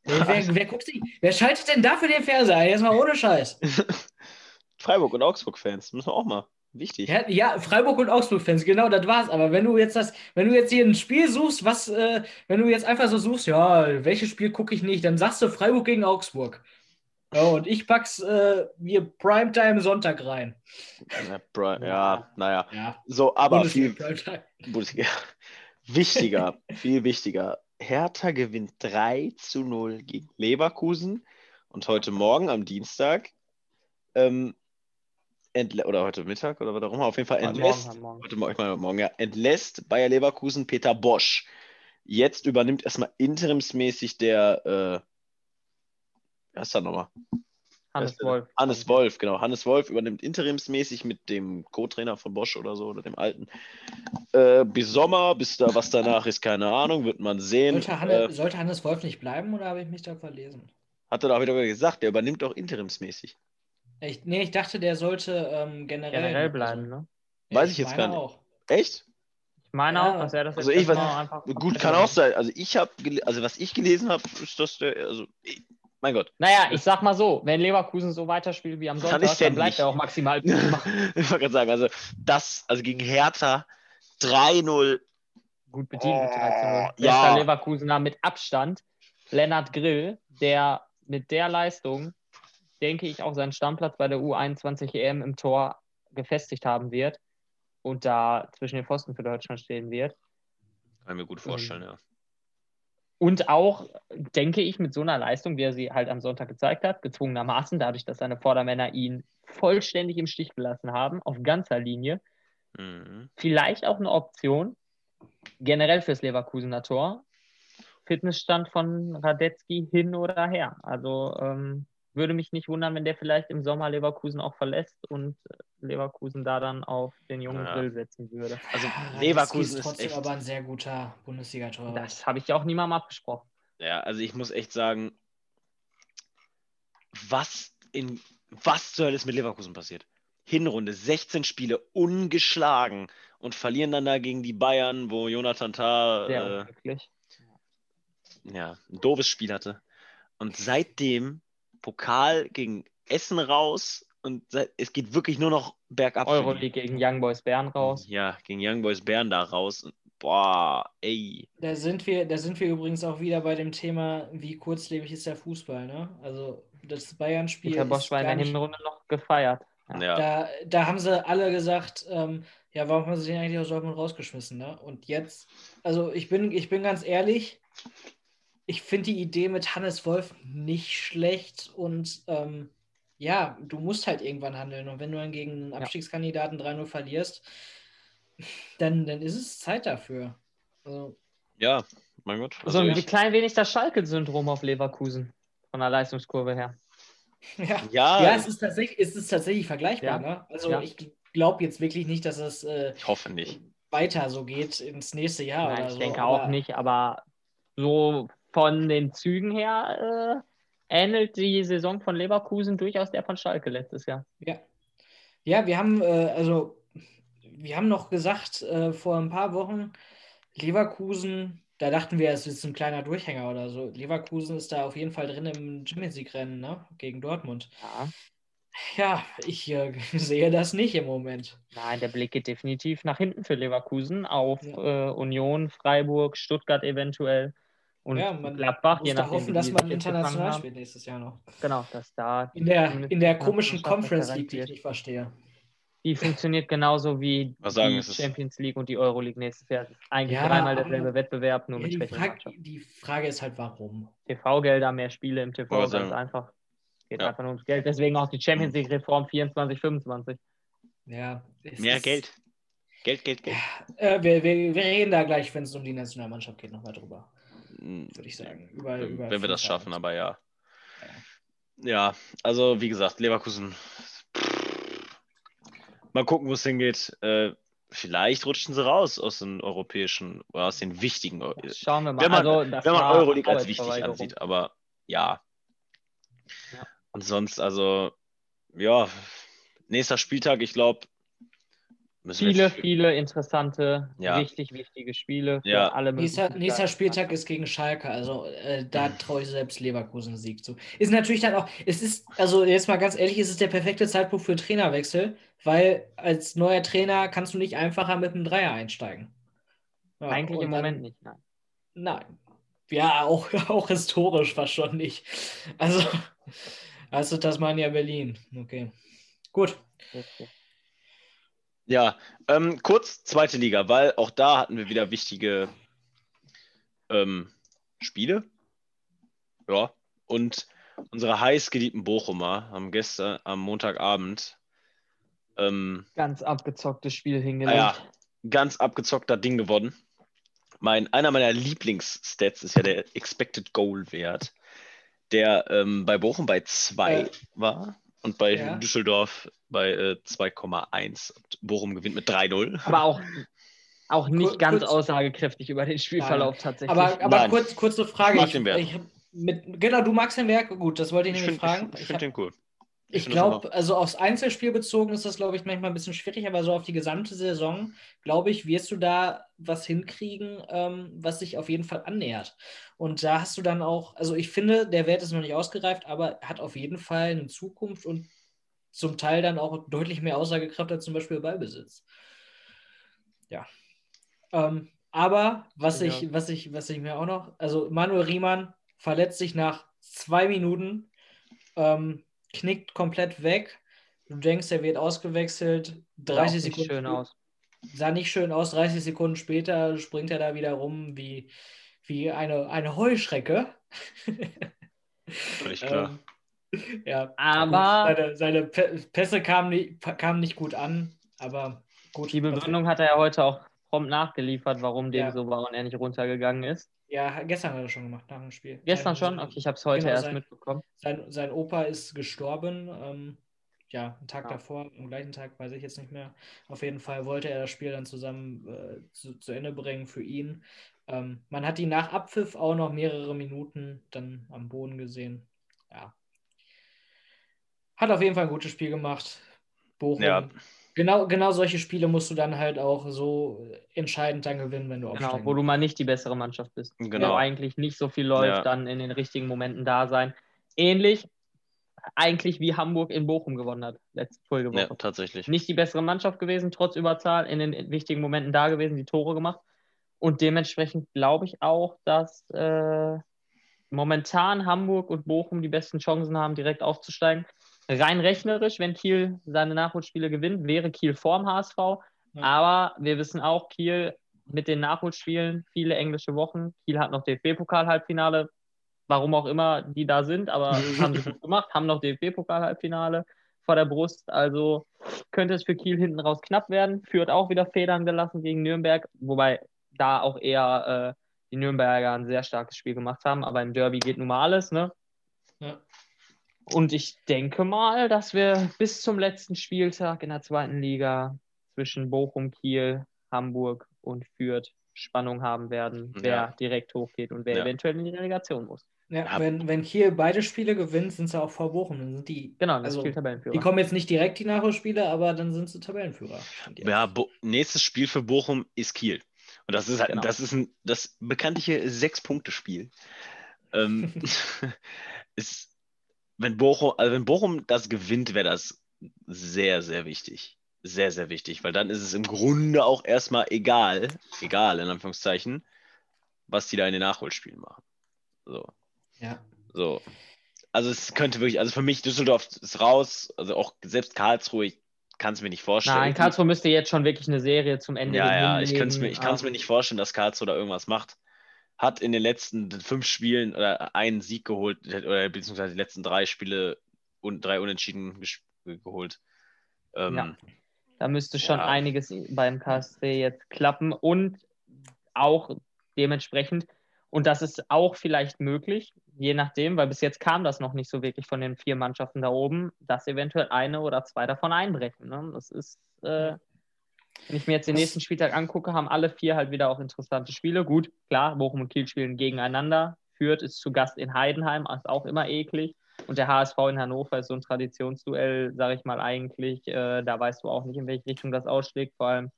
Wer, wer, wer guckt sich, wer schaltet denn dafür den Fernseher ein? Jetzt mal ohne Scheiß. Freiburg und Augsburg-Fans, müssen wir auch mal. Wichtig. Ja, ja, Freiburg und Augsburg-Fans, genau, das war's. Aber wenn du jetzt das, wenn du jetzt hier ein Spiel suchst, was, äh, wenn du jetzt einfach so suchst, ja, welches Spiel gucke ich nicht, dann sagst du Freiburg gegen Augsburg. Ja, und ich pack's äh, mir Primetime Sonntag rein. Ja, ja, naja. Ja, So, aber Bundesliga viel Primetime. Wichtiger, viel wichtiger. Hertha gewinnt 3 zu 0 gegen Leverkusen und heute Morgen am Dienstag ähm, oder heute Mittag oder was auch immer, auf jeden Fall Heute entlässt, Morgen, heute Morgen. heute Morgen, meine morgen, ja, entlässt Bayer Leverkusen Peter Bosch. Jetzt übernimmt erstmal interimsmäßig der, äh, wer ist da nochmal? Hannes Wolf. Hannes Wolf, genau. Hannes Wolf übernimmt interimsmäßig mit dem Co-Trainer von Bosch oder so oder dem alten. Äh, bis Sommer, bis da was danach ist, keine Ahnung, wird man sehen. Sollte, Hannes, Äh, sollte Hannes Wolf nicht bleiben oder habe ich mich da verlesen? hat er doch wieder gesagt, der übernimmt auch interimsmäßig. Ich, nee, ich dachte, der sollte ähm, generell. Generell bleiben, ne? Weiß ich jetzt gar meine nicht. Auch. Echt? Ich meine Ja. auch, dass er das Also ich weiß- erstmal einfach. Gut, kann auch sein. Also ich habe, also was ich gelesen habe, ist das der, also ich, mein Gott. Naja, ich sag mal so, wenn Leverkusen so weiterspielt wie am Sonntag, dann bleibt nicht. er auch maximal ich wollte gerade sagen, also das, also gegen Hertha 3-0, gut bedient mit Oh, 13 Bester ja. Leverkusener mit Abstand. Lennart Grill, der mit der Leistung, denke ich, auch seinen Stammplatz bei der U21 EM im Tor gefestigt haben wird und da zwischen den Pfosten für Deutschland stehen wird. kann ich mir gut vorstellen, ja. Und auch, denke ich, mit so einer Leistung, wie er sie halt am Sonntag gezeigt hat, gezwungenermaßen, dadurch, dass seine Vordermänner ihn vollständig im Stich gelassen haben, auf ganzer Linie, Mhm. vielleicht auch eine Option, generell fürs Leverkusener Tor. Fitnessstand von Radetzky hin oder her. Also ähm, würde mich nicht wundern, wenn der vielleicht im Sommer Leverkusen auch verlässt und äh, Leverkusen da dann auf den jungen Ja. Grill setzen würde. Also Ah, Leverkusen ist trotzdem echt, aber ein sehr guter Bundesliga-Torwart. Das habe ich ja auch niemandem abgesprochen. ja, also ich muss echt sagen, was in, was zur Hölle ist mit Leverkusen passiert? Hinrunde, 16 Spiele ungeschlagen und verlieren dann da gegen die Bayern, wo Jonathan Tah Sehr äh, ja, ein doofes Spiel hatte. Und seitdem Pokal gegen Essen raus und es geht wirklich nur noch bergab. Euroleague gegen Young Boys Bern raus. Ja, gegen Young Boys Bern da raus. Und, boah, ey. Da sind wir, da sind wir übrigens auch wieder bei dem Thema, wie kurzlebig ist der Fußball, ne? Also das Bayern-Spiel ist war in der Hinrunde noch gefeiert. Ja. Ja, da, da haben sie alle gesagt, ähm, ja, warum haben sie den eigentlich aus Dortmund rausgeschmissen, ne? Und jetzt, also ich bin, ich bin ganz ehrlich, ich finde die Idee mit Hannes Wolf nicht schlecht und ähm, ja, du musst halt irgendwann handeln. Und wenn du dann gegen einen Ja. Abstiegskandidaten 3-0 verlierst, dann, dann ist es Zeit dafür. Also, ja, mein Gott. so Also ein ich, klein wenig das Schalke-Syndrom auf Leverkusen. Von der Leistungskurve her. ja. ja, Ja, es ist tatsächlich, es ist tatsächlich vergleichbar. Ja. Ne? Also Ja. ich glaube jetzt wirklich nicht, dass es äh, ich hoffe nicht. weiter so geht ins nächste Jahr Nein, oder ich so. denke aber auch nicht, aber so von den Zügen her äh, ähnelt die Saison von Leverkusen durchaus der von Schalke letztes Jahr. Ja, ja wir haben, äh, also wir haben noch gesagt äh, vor ein paar Wochen, Leverkusen, da dachten wir, es ist ein kleiner Durchhänger oder so. Leverkusen ist da auf jeden Fall drin im Champions League-Rennen, ne? Gegen Dortmund. Ja. Ja, ich äh, sehe das nicht im Moment. Nein, der Blick geht definitiv nach hinten für Leverkusen auf Ja. äh, Union, Freiburg, Stuttgart eventuell und ja, man Gladbach, muss je da nachdem, hoffen, dass man international spielt nächstes Jahr noch. Genau, dass da In der, in der komischen Conference League, die ich nicht verstehe. Die funktioniert genauso wie Was sagen, die Champions League und die Euroleague nächstes Jahr. Eigentlich Ja, dreimal derselbe Wettbewerb, nur Ja, mit schwächeren Frage, Mannschaften. die Frage ist halt, warum? TV-Gelder, mehr Spiele im TV, ganz einfach. Geht Ja. einfach nur ums Geld. Deswegen auch die Champions League-Reform 24, 25. Ja, es Mehr ist- Geld. Geld, Geld, Geld. Äh, wir, wir, wir reden da gleich, wenn es um die Nationalmannschaft geht, nochmal drüber, würde ich sagen. Über, Wenn, über wenn wir das schaffen, aber ja. Ja, also wie gesagt, Leverkusen. Mal gucken, wo es hingeht. Äh, vielleicht rutschen sie raus aus den europäischen oder aus den wichtigen. Schauen wir mal. Wenn man, also, wenn man Euroleague als wichtig ansieht, aber ja. Ja. Und sonst, also, ja, nächster Spieltag, ich glaube, Viele, viele interessante, Ja. richtig wichtige Spiele für Ja. alle Nächster, nächster. Spieltag ist gegen Schalke, also äh, da traue ich selbst Leverkusen einen Sieg zu. Ist natürlich dann auch, es ist, also jetzt mal ganz ehrlich, es ist der perfekte Zeitpunkt für Trainerwechsel, weil als neuer Trainer kannst du nicht einfacher mit einem Dreier einsteigen. Ja, Eigentlich im dann- Moment nicht, nein. Nein. Ja, auch, auch historisch fast schon nicht. Also, also Tasmania Berlin. Okay. Gut. Richtig. Ja, ähm, kurz zweite Liga, weil auch da hatten wir wieder wichtige ähm, Spiele. Ja, und unsere heiß geliebten Bochumer haben gestern am Montagabend ähm, Ganz abgezocktes Spiel hingelegt. naja, ganz abgezockter Ding gewonnen. Mein, einer meiner Lieblingsstats ist ja der Expected Goal Wert, der ähm, bei Bochum bei 2 Äh, war und bei ja. Düsseldorf bei äh, 2,1. Und Bochum gewinnt mit 3-0. Aber auch, auch nicht Kur- ganz kurz- aussagekräftig über den Spielverlauf tatsächlich. Aber, aber Nein. kurz, kurze Frage. Ich mag Ich, den Wert. ich, mit, genau, du magst den Werk. Gut, das wollte ich Ich nämlich finde fragen. ich Ich find hab- den cool. Ich glaube, also aufs Einzelspiel bezogen ist das, glaube ich, manchmal ein bisschen schwierig, aber so auf die gesamte Saison, glaube ich, wirst du da was hinkriegen, ähm, was sich auf jeden Fall annähert. Und da hast du dann auch, also ich finde, der Wert ist noch nicht ausgereift, aber hat auf jeden Fall eine Zukunft und zum Teil dann auch deutlich mehr Aussagekraft als zum Beispiel Ballbesitz. Ja. Ähm, aber was ja. ich, was ich, was ich mir auch noch, also Manuel Riemann verletzt sich nach zwei Minuten. Ähm, knickt komplett weg. Du denkst, er wird ausgewechselt. 30 Sah Sekunden. Schön aus. Sah nicht schön aus. 30 Sekunden später springt er da wieder rum wie, wie eine, eine Heuschrecke. Völlig klar. ähm, ja, aber seine, seine Pässe kamen nicht, kamen nicht gut an, aber gut. Die Begründung hat er ja heute auch prompt nachgeliefert, warum dem ja. so war und er nicht runtergegangen ist. Ja, gestern hat er schon gemacht, nach dem Spiel. Gestern sein, schon? Okay, ich habe es heute genau, erst sein, mitbekommen. Sein, sein Opa ist gestorben. Ähm, ja, einen Tag ja. davor, am gleichen Tag, weiß ich jetzt nicht mehr. Auf jeden Fall wollte er das Spiel dann zusammen äh, zu, zu, Ende bringen für ihn. Ähm, man hat ihn nach Abpfiff auch noch mehrere Minuten dann am Boden gesehen. Ja. Hat auf jeden Fall ein gutes Spiel gemacht. Bochum ja. Genau, genau solche Spiele musst du dann halt auch so entscheidend dann gewinnen, wenn du aufsteigst. Genau, wo du mal nicht die bessere Mannschaft bist. Genau. Wo eigentlich nicht so viel läuft, ja. dann in den richtigen Momenten da sein. Ähnlich eigentlich wie Hamburg in Bochum gewonnen hat, letzte Folgewoche. Ja, tatsächlich. Nicht die bessere Mannschaft gewesen, trotz Überzahl, in den wichtigen Momenten da gewesen, die Tore gemacht. Und dementsprechend glaube ich auch, dass äh, momentan Hamburg und Bochum die besten Chancen haben, direkt aufzusteigen. Rein rechnerisch, wenn Kiel seine Nachholspiele gewinnt, wäre Kiel vorm HSV. Ja. Aber wir wissen auch, Kiel mit den Nachholspielen, viele englische Wochen. Kiel hat noch DFB-Pokal-Halbfinale, warum auch immer die da sind, aber haben sie gut gemacht, haben noch DFB-Pokal-Halbfinale vor der Brust. Also könnte es für Kiel hinten raus knapp werden. Führt auch wieder Federn gelassen gegen Nürnberg, wobei da auch eher äh, die Nürnberger ein sehr starkes Spiel gemacht haben. Aber im Derby geht nun mal alles, ne? Ja. Und ich denke mal, dass wir bis zum letzten Spieltag in der zweiten Liga zwischen Bochum, Kiel, Hamburg und Fürth Spannung haben werden, wer ja. direkt hochgeht und wer ja. eventuell in die Relegation muss. Ja, ja, Wenn, wenn Kiel beide Spiele gewinnt, sind sie auch vor Bochum. Dann sind die, genau, das also, Tabellenführer. Die kommen jetzt nicht direkt die Nachholspiele, aber dann sind sie Tabellenführer. Ja, Bo nächstes Spiel für Bochum ist Kiel. Und das ist halt, genau. das ist ein, das bekanntliche Sechs-Punkte-Spiel. Ähm, ist wenn Bochum, also wenn Bochum das gewinnt, wäre das sehr, sehr wichtig. Sehr, sehr wichtig, weil dann ist es im Grunde auch erstmal egal, egal in Anführungszeichen, was die da in den Nachholspielen machen. So. Ja. So. Also es könnte wirklich, also für mich Düsseldorf ist raus, also auch selbst Karlsruhe, ich kann es mir nicht vorstellen. Nein, Karlsruhe müsste jetzt schon wirklich eine Serie zum Ende Ja, ja, ich kann es mir, mir nicht vorstellen, dass Karlsruhe da irgendwas macht hat in den letzten fünf Spielen oder einen Sieg geholt, oder beziehungsweise die letzten drei Spiele und drei Unentschieden geholt. Ähm, ja. Da müsste schon ja. einiges beim KSC jetzt klappen und auch dementsprechend, und das ist auch vielleicht möglich, je nachdem, weil bis jetzt kam das noch nicht so wirklich von den vier Mannschaften da oben, dass eventuell eine oder zwei davon einbrechen. Ne? Das ist äh, wenn ich mir jetzt den nächsten Spieltag angucke, haben alle vier halt wieder auch interessante Spiele. Gut, klar, Bochum und Kiel spielen gegeneinander. Fürth ist zu Gast in Heidenheim, ist auch immer eklig. Und der HSV in Hannover ist so ein Traditionsduell, sage ich mal eigentlich. Äh, da weißt du auch nicht, in welche Richtung das ausschlägt. Vor allem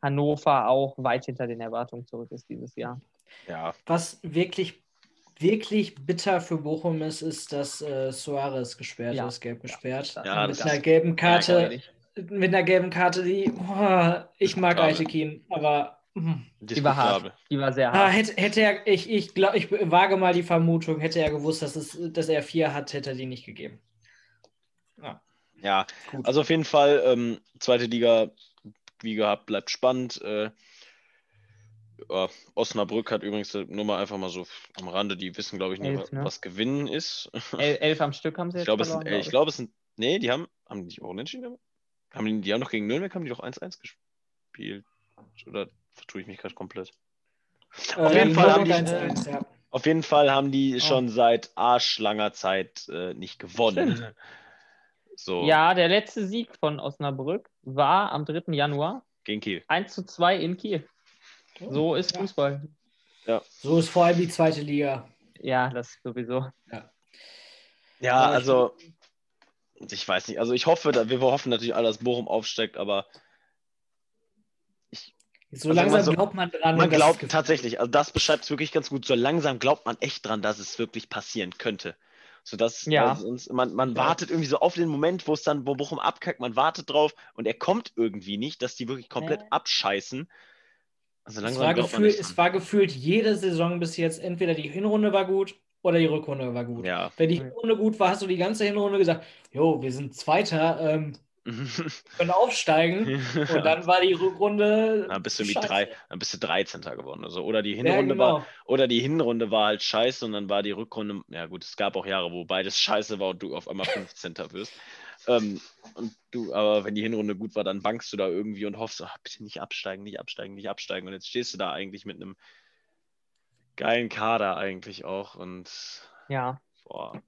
Hannover auch weit hinter den Erwartungen zurück ist dieses Jahr. Ja. Was wirklich, wirklich bitter für Bochum ist, ist, dass äh, Suarez gesperrt ja. ist, gelb gesperrt. Ja, mit einer gelben Karte mit einer gelben Karte, die, oh, ich mag Aitekin, aber hm. die war hart. Die war sehr ah, hart. Ah, hätte, hätte er, ich, ich glaube, ich wage mal die Vermutung, hätte er gewusst, dass, es, dass er vier hat, hätte er die nicht gegeben. Ja, ja also auf jeden Fall, ähm, zweite Liga, wie gehabt, bleibt spannend. Äh, ja, Osnabrück hat übrigens äh, nur mal einfach mal so am Rande, die wissen, glaube ich, nicht, elf, ne? was Gewinnen ist. El elf am Stück haben sie jetzt ich glaube, verloren, es sind, ich glaube, es sind, nee, die haben, haben die nicht auch unentschieden? Haben die, haben doch gegen Nürnberg haben die doch 1-1 gespielt. Oder vertue ich mich gerade komplett? Äh, auf, jeden Fall haben die, 1 -1, ja. auf jeden Fall haben die oh. schon seit arschlanger Zeit äh, nicht gewonnen. So. Ja, der letzte Sieg von Osnabrück war am 3. Januar. Gegen Kiel. 1 zu 2 in Kiel. So ist Fußball. Ja. So ist vor allem die zweite Liga. Ja, das sowieso. Ja, ja also ich weiß nicht. Also ich hoffe, wir hoffen natürlich alle, dass Bochum aufsteigt, aber so also langsam so, glaubt man dran. Man glaubt tatsächlich, also das beschreibt es wirklich ganz gut. So langsam glaubt man echt dran, dass es wirklich passieren könnte. So dass ja. also uns, man, man ja. wartet irgendwie so auf den Moment, wo es dann, wo Bochum abkackt, man wartet drauf und er kommt irgendwie nicht, dass die wirklich komplett äh. abscheißen. Also langsam es, war gefühlt, es war gefühlt jede Saison bis jetzt, entweder die Hinrunde war gut oder die Rückrunde war gut. Ja. Wenn die Hinrunde gut war, hast du die ganze Hinrunde gesagt, jo, wir sind Zweiter, ähm, können aufsteigen und dann war die Rückrunde. Dann bist du wie drei, dann bist du 13. geworden. Also, oder, die Hinrunde ja, genau. war, oder die Hinrunde war halt scheiße und dann war die Rückrunde, ja gut, es gab auch Jahre, wo beides scheiße war und du auf einmal 15. wirst. Ähm, und du, aber wenn die Hinrunde gut war, dann bankst du da irgendwie und hoffst, ach, bitte nicht absteigen, nicht absteigen, nicht absteigen. Und jetzt stehst du da eigentlich mit einem geilen Kader eigentlich auch und ja. Boah.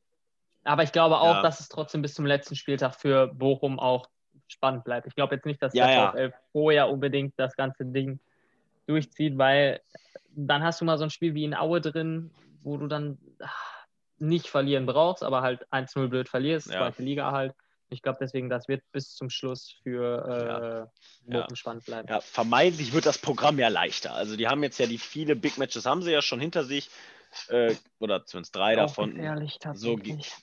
Aber ich glaube auch, ja. dass es trotzdem bis zum letzten Spieltag für Bochum auch spannend bleibt. Ich glaube jetzt nicht, dass ja, der VfL vorher unbedingt das ganze Ding durchzieht, weil dann hast du mal so ein Spiel wie in Aue drin, wo du dann nicht verlieren brauchst, aber halt 1-0 blöd verlierst, ja. zweite Liga halt. Ich glaube deswegen, das wird bis zum Schluss für äh, ja. spannend bleiben. Ja, vermeintlich wird das Programm ja leichter. Also die haben jetzt ja die viele Big Matches haben sie ja schon hinter sich äh, oder zumindest drei Auch davon. So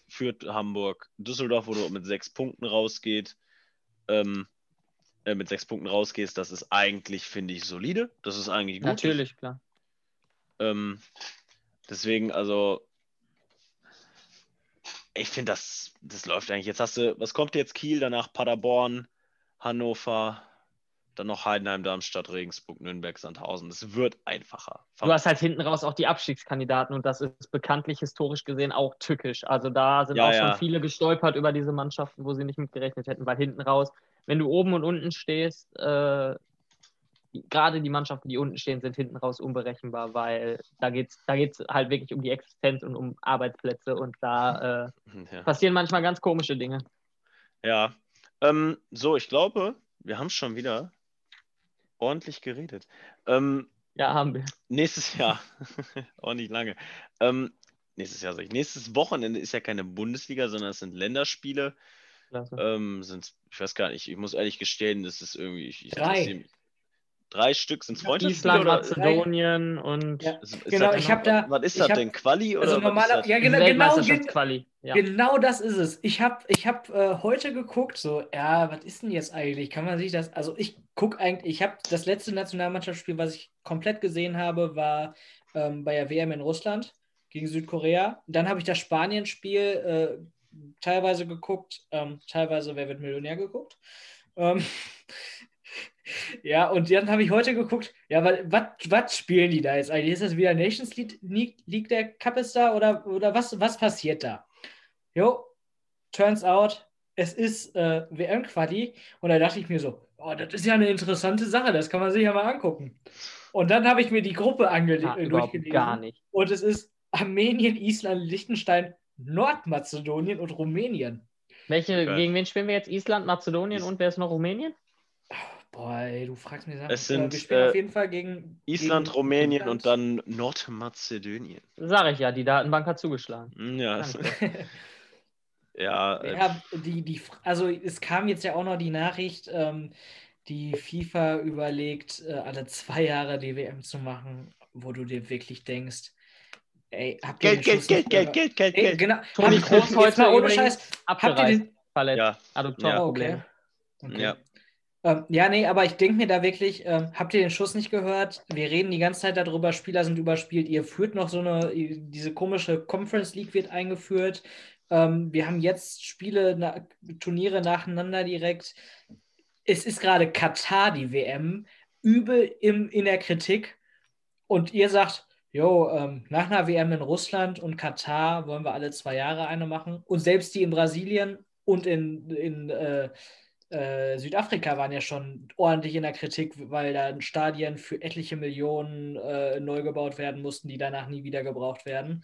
führt Hamburg Düsseldorf, wo du mit sechs Punkten rausgeht. Ähm, äh, mit sechs Punkten rausgehst, das ist eigentlich, finde ich, solide. Das ist eigentlich gut. Natürlich, klar. Ähm, deswegen, also, ich finde, das, das läuft eigentlich. Jetzt hast du, was kommt jetzt? Kiel, danach Paderborn, Hannover, dann noch Heidenheim, Darmstadt, Regensburg, Nürnberg, Sandhausen. Es wird einfacher. Du hast halt hinten raus auch die Abstiegskandidaten und das ist bekanntlich historisch gesehen auch tückisch. Also da sind ja, auch ja. schon viele gestolpert über diese Mannschaften, wo sie nicht mitgerechnet hätten, weil hinten raus, wenn du oben und unten stehst, äh, gerade die Mannschaften, die unten stehen, sind hinten raus unberechenbar, weil da geht es da geht's halt wirklich um die Existenz und um Arbeitsplätze und da äh, ja. passieren manchmal ganz komische Dinge. Ja, ähm, so, ich glaube, wir haben schon wieder ordentlich geredet. Ähm, ja, haben wir. Nächstes Jahr, ordentlich lange. Ähm, nächstes Jahr sag ich. Nächstes Wochenende ist ja keine Bundesliga, sondern es sind Länderspiele. Ähm, sind, ich weiß gar nicht, ich muss ehrlich gestehen, das ist irgendwie. Ich, ich Drei drei Stück sind Freundschaftsspiele? Island, Mazedonien und. Ja. Ist, ist genau, ich habe da. Was ist das denn? Quali also oder normaler, das? Ja, genau, genau, Quali. Ja. genau das ist es. Ich habe ich hab, äh, heute geguckt, so, ja, was ist denn jetzt eigentlich? Kann man sich das. Also, ich gucke eigentlich, ich habe das letzte Nationalmannschaftsspiel, was ich komplett gesehen habe, war ähm, bei der WM in Russland gegen Südkorea. Dann habe ich das Spanien-Spiel äh, teilweise geguckt, ähm, teilweise Wer wird Millionär geguckt. Ähm, ja, und dann habe ich heute geguckt, ja, was spielen die da jetzt eigentlich? Ist das wieder Nations League, League der Cup ist da oder, oder was, was passiert da? Jo, turns out, es ist äh, WM-Quali und da dachte ich mir so, oh, das ist ja eine interessante Sache, das kann man sich ja mal angucken. Und dann habe ich mir die Gruppe angelegt ja, durchgelesen. Gar nicht. Und es ist Armenien, Island, Liechtenstein, Nordmazedonien und Rumänien. Welche, gegen wen spielen wir jetzt? Island, Mazedonien und wer ist noch Rumänien? Boah, ey, du fragst Sachen. Es sind, wir spielen äh, auf jeden Fall gegen Island, gegen Rumänien und dann Nordmazedonien. Sag ich ja, die Datenbank hat zugeschlagen. Hm, ja. ja, äh, ja die, die, also es kam jetzt ja auch noch die Nachricht, ähm, die FIFA überlegt, äh, alle zwei Jahre die WM zu machen, wo du dir wirklich denkst, ey, habt ihr Geld, Geld, Geld, Geld, Geld, Geld, Geld, Genau. Toni Kroos heute ohne Scheiß, habt ihr den, ja. Adoptorproblem. Ja. Okay. ja. Ähm, ja, nee, aber ich denke mir da wirklich, ähm, habt ihr den Schuss nicht gehört? Wir reden die ganze Zeit darüber, Spieler sind überspielt. Ihr führt noch so eine, diese komische Conference League wird eingeführt. Ähm, wir haben jetzt Spiele, na, Turniere nacheinander direkt. Es ist gerade Katar, die WM, übel im, in der Kritik. Und ihr sagt, jo, ähm, nach einer WM in Russland und Katar wollen wir alle zwei Jahre eine machen. Und selbst die in Brasilien und in, in äh, äh, Südafrika waren ja schon ordentlich in der Kritik, weil da Stadien für etliche Millionen äh, neu gebaut werden mussten, die danach nie wieder gebraucht werden.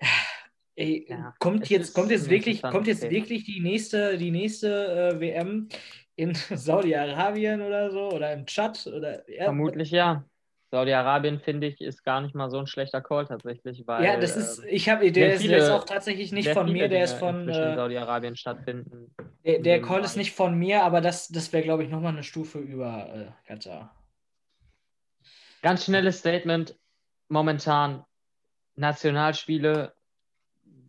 Ey, ja, kommt jetzt, kommt jetzt wirklich, kommt jetzt wirklich die nächste, die nächste äh, WM in Saudi-Arabien oder so oder im Tschad oder ja, vermutlich ja. Saudi-Arabien, finde ich, ist gar nicht mal so ein schlechter Call tatsächlich, weil. Ja, das ist, ähm, ich habe, der, ist- viele- der ist auch tatsächlich nicht von mir, der ist von, äh, Saudi-Arabien stattfinden. der, der Call ist nicht von mir, aber das, das wäre, glaube ich, nochmal eine Stufe über äh, Katar. Ganz schnelles Statement. Momentan Nationalspiele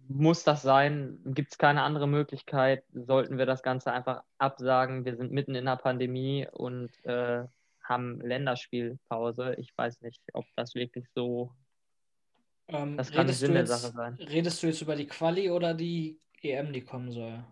muss das sein. Gibt es keine andere Möglichkeit? Sollten wir das Ganze einfach absagen? Wir sind mitten in der Pandemie und äh, haben Länderspielpause. Ich weiß nicht, ob das wirklich so. Ähm, Das kann Sinn der Sache sein. redest du jetzt über die Quali oder die EM, die kommen soll?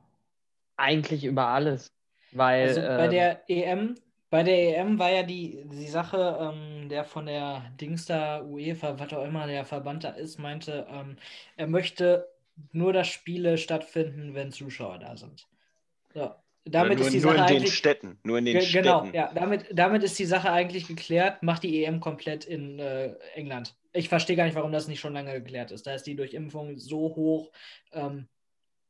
Eigentlich über alles. Weil Also bei ähm, der EM, bei der EM war ja die, die Sache, ähm, der von der Dings da, UEFA, was auch immer der Verband da ist, meinte, ähm, er möchte nur, dass Spiele stattfinden, wenn Zuschauer da sind. So. Damit nur, ist die nur Sache in den eigentlich. Städten. Nur in den Ge- Städten. Genau, ja, damit, damit ist die Sache eigentlich geklärt. Macht die EM komplett in äh, England. Ich verstehe gar nicht, warum das nicht schon lange geklärt ist. Da ist die Durchimpfung so hoch. Ähm,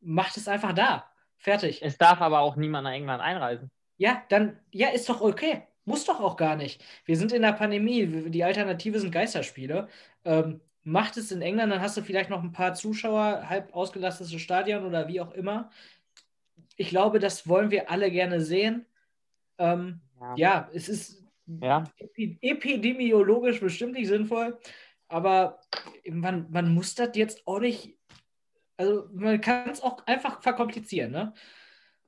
macht es einfach da. Fertig. es darf aber auch niemand nach England einreisen. Ja, dann, ja, ist doch okay. Muss doch auch gar nicht. Wir sind in der Pandemie. Die Alternative sind Geisterspiele. Ähm, macht es in England, dann hast du vielleicht noch ein paar Zuschauer, halb ausgelastete Stadion oder wie auch immer. Ich glaube, das wollen wir alle gerne sehen. Ähm, Ja. ja, es ist Ja. epi epidemiologisch bestimmt nicht sinnvoll, aber man, man muss das jetzt auch nicht, also man kann es auch einfach verkomplizieren, ne?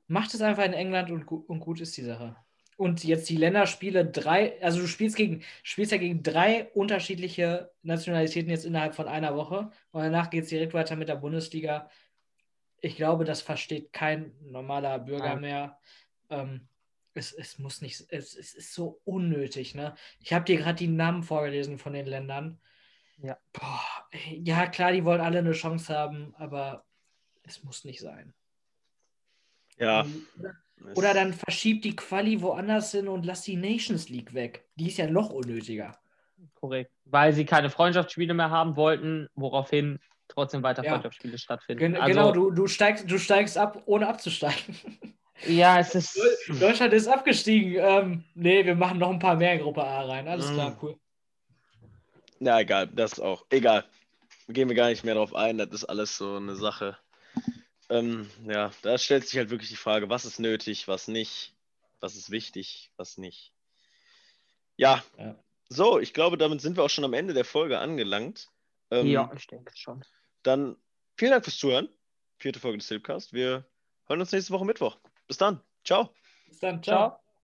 Macht es einfach in England und, und gut ist die Sache. Und jetzt die Länderspiele drei, also du spielst gegen, spielst ja gegen drei unterschiedliche Nationalitäten jetzt innerhalb von einer Woche und danach geht es direkt weiter mit der Bundesliga. Ich glaube, das versteht kein normaler Bürger Nein. mehr. Ähm, es, es muss nicht, es, es ist so unnötig, ne? Ich habe dir gerade die Namen vorgelesen von den Ländern. Ja. Boah, ja, klar, die wollen alle eine Chance haben, aber es muss nicht sein. Ja. Oder, es- oder dann verschiebt die Quali woanders hin und lass die Nations League weg. Die ist ja noch unnötiger. Korrekt. Weil sie keine Freundschaftsspiele mehr haben wollten, woraufhin trotzdem weiter Ja. Freundschaftsspiele stattfinden. Gen also, genau, du, du, steigst, du steigst ab, ohne abzusteigen. Ja, es ist. Deutschland ist abgestiegen. Ähm, nee, wir machen noch ein paar mehr in Gruppe A rein. Alles Mhm. klar, cool. Ja, egal, das auch. Egal. Gehen wir gar nicht mehr drauf ein, das ist alles so eine Sache. Ähm, ja, da stellt sich halt wirklich die Frage, was ist nötig, was nicht, was ist wichtig, was nicht. Ja, Ja. so, ich glaube, damit sind wir auch schon am Ende der Folge angelangt. Ähm, ja, ich denke schon. Dann vielen Dank fürs Zuhören. Vierte Folge des Silpcast. Wir hören uns nächste Woche Mittwoch. Bis dann. Ciao. Bis dann, ciao. Ciao.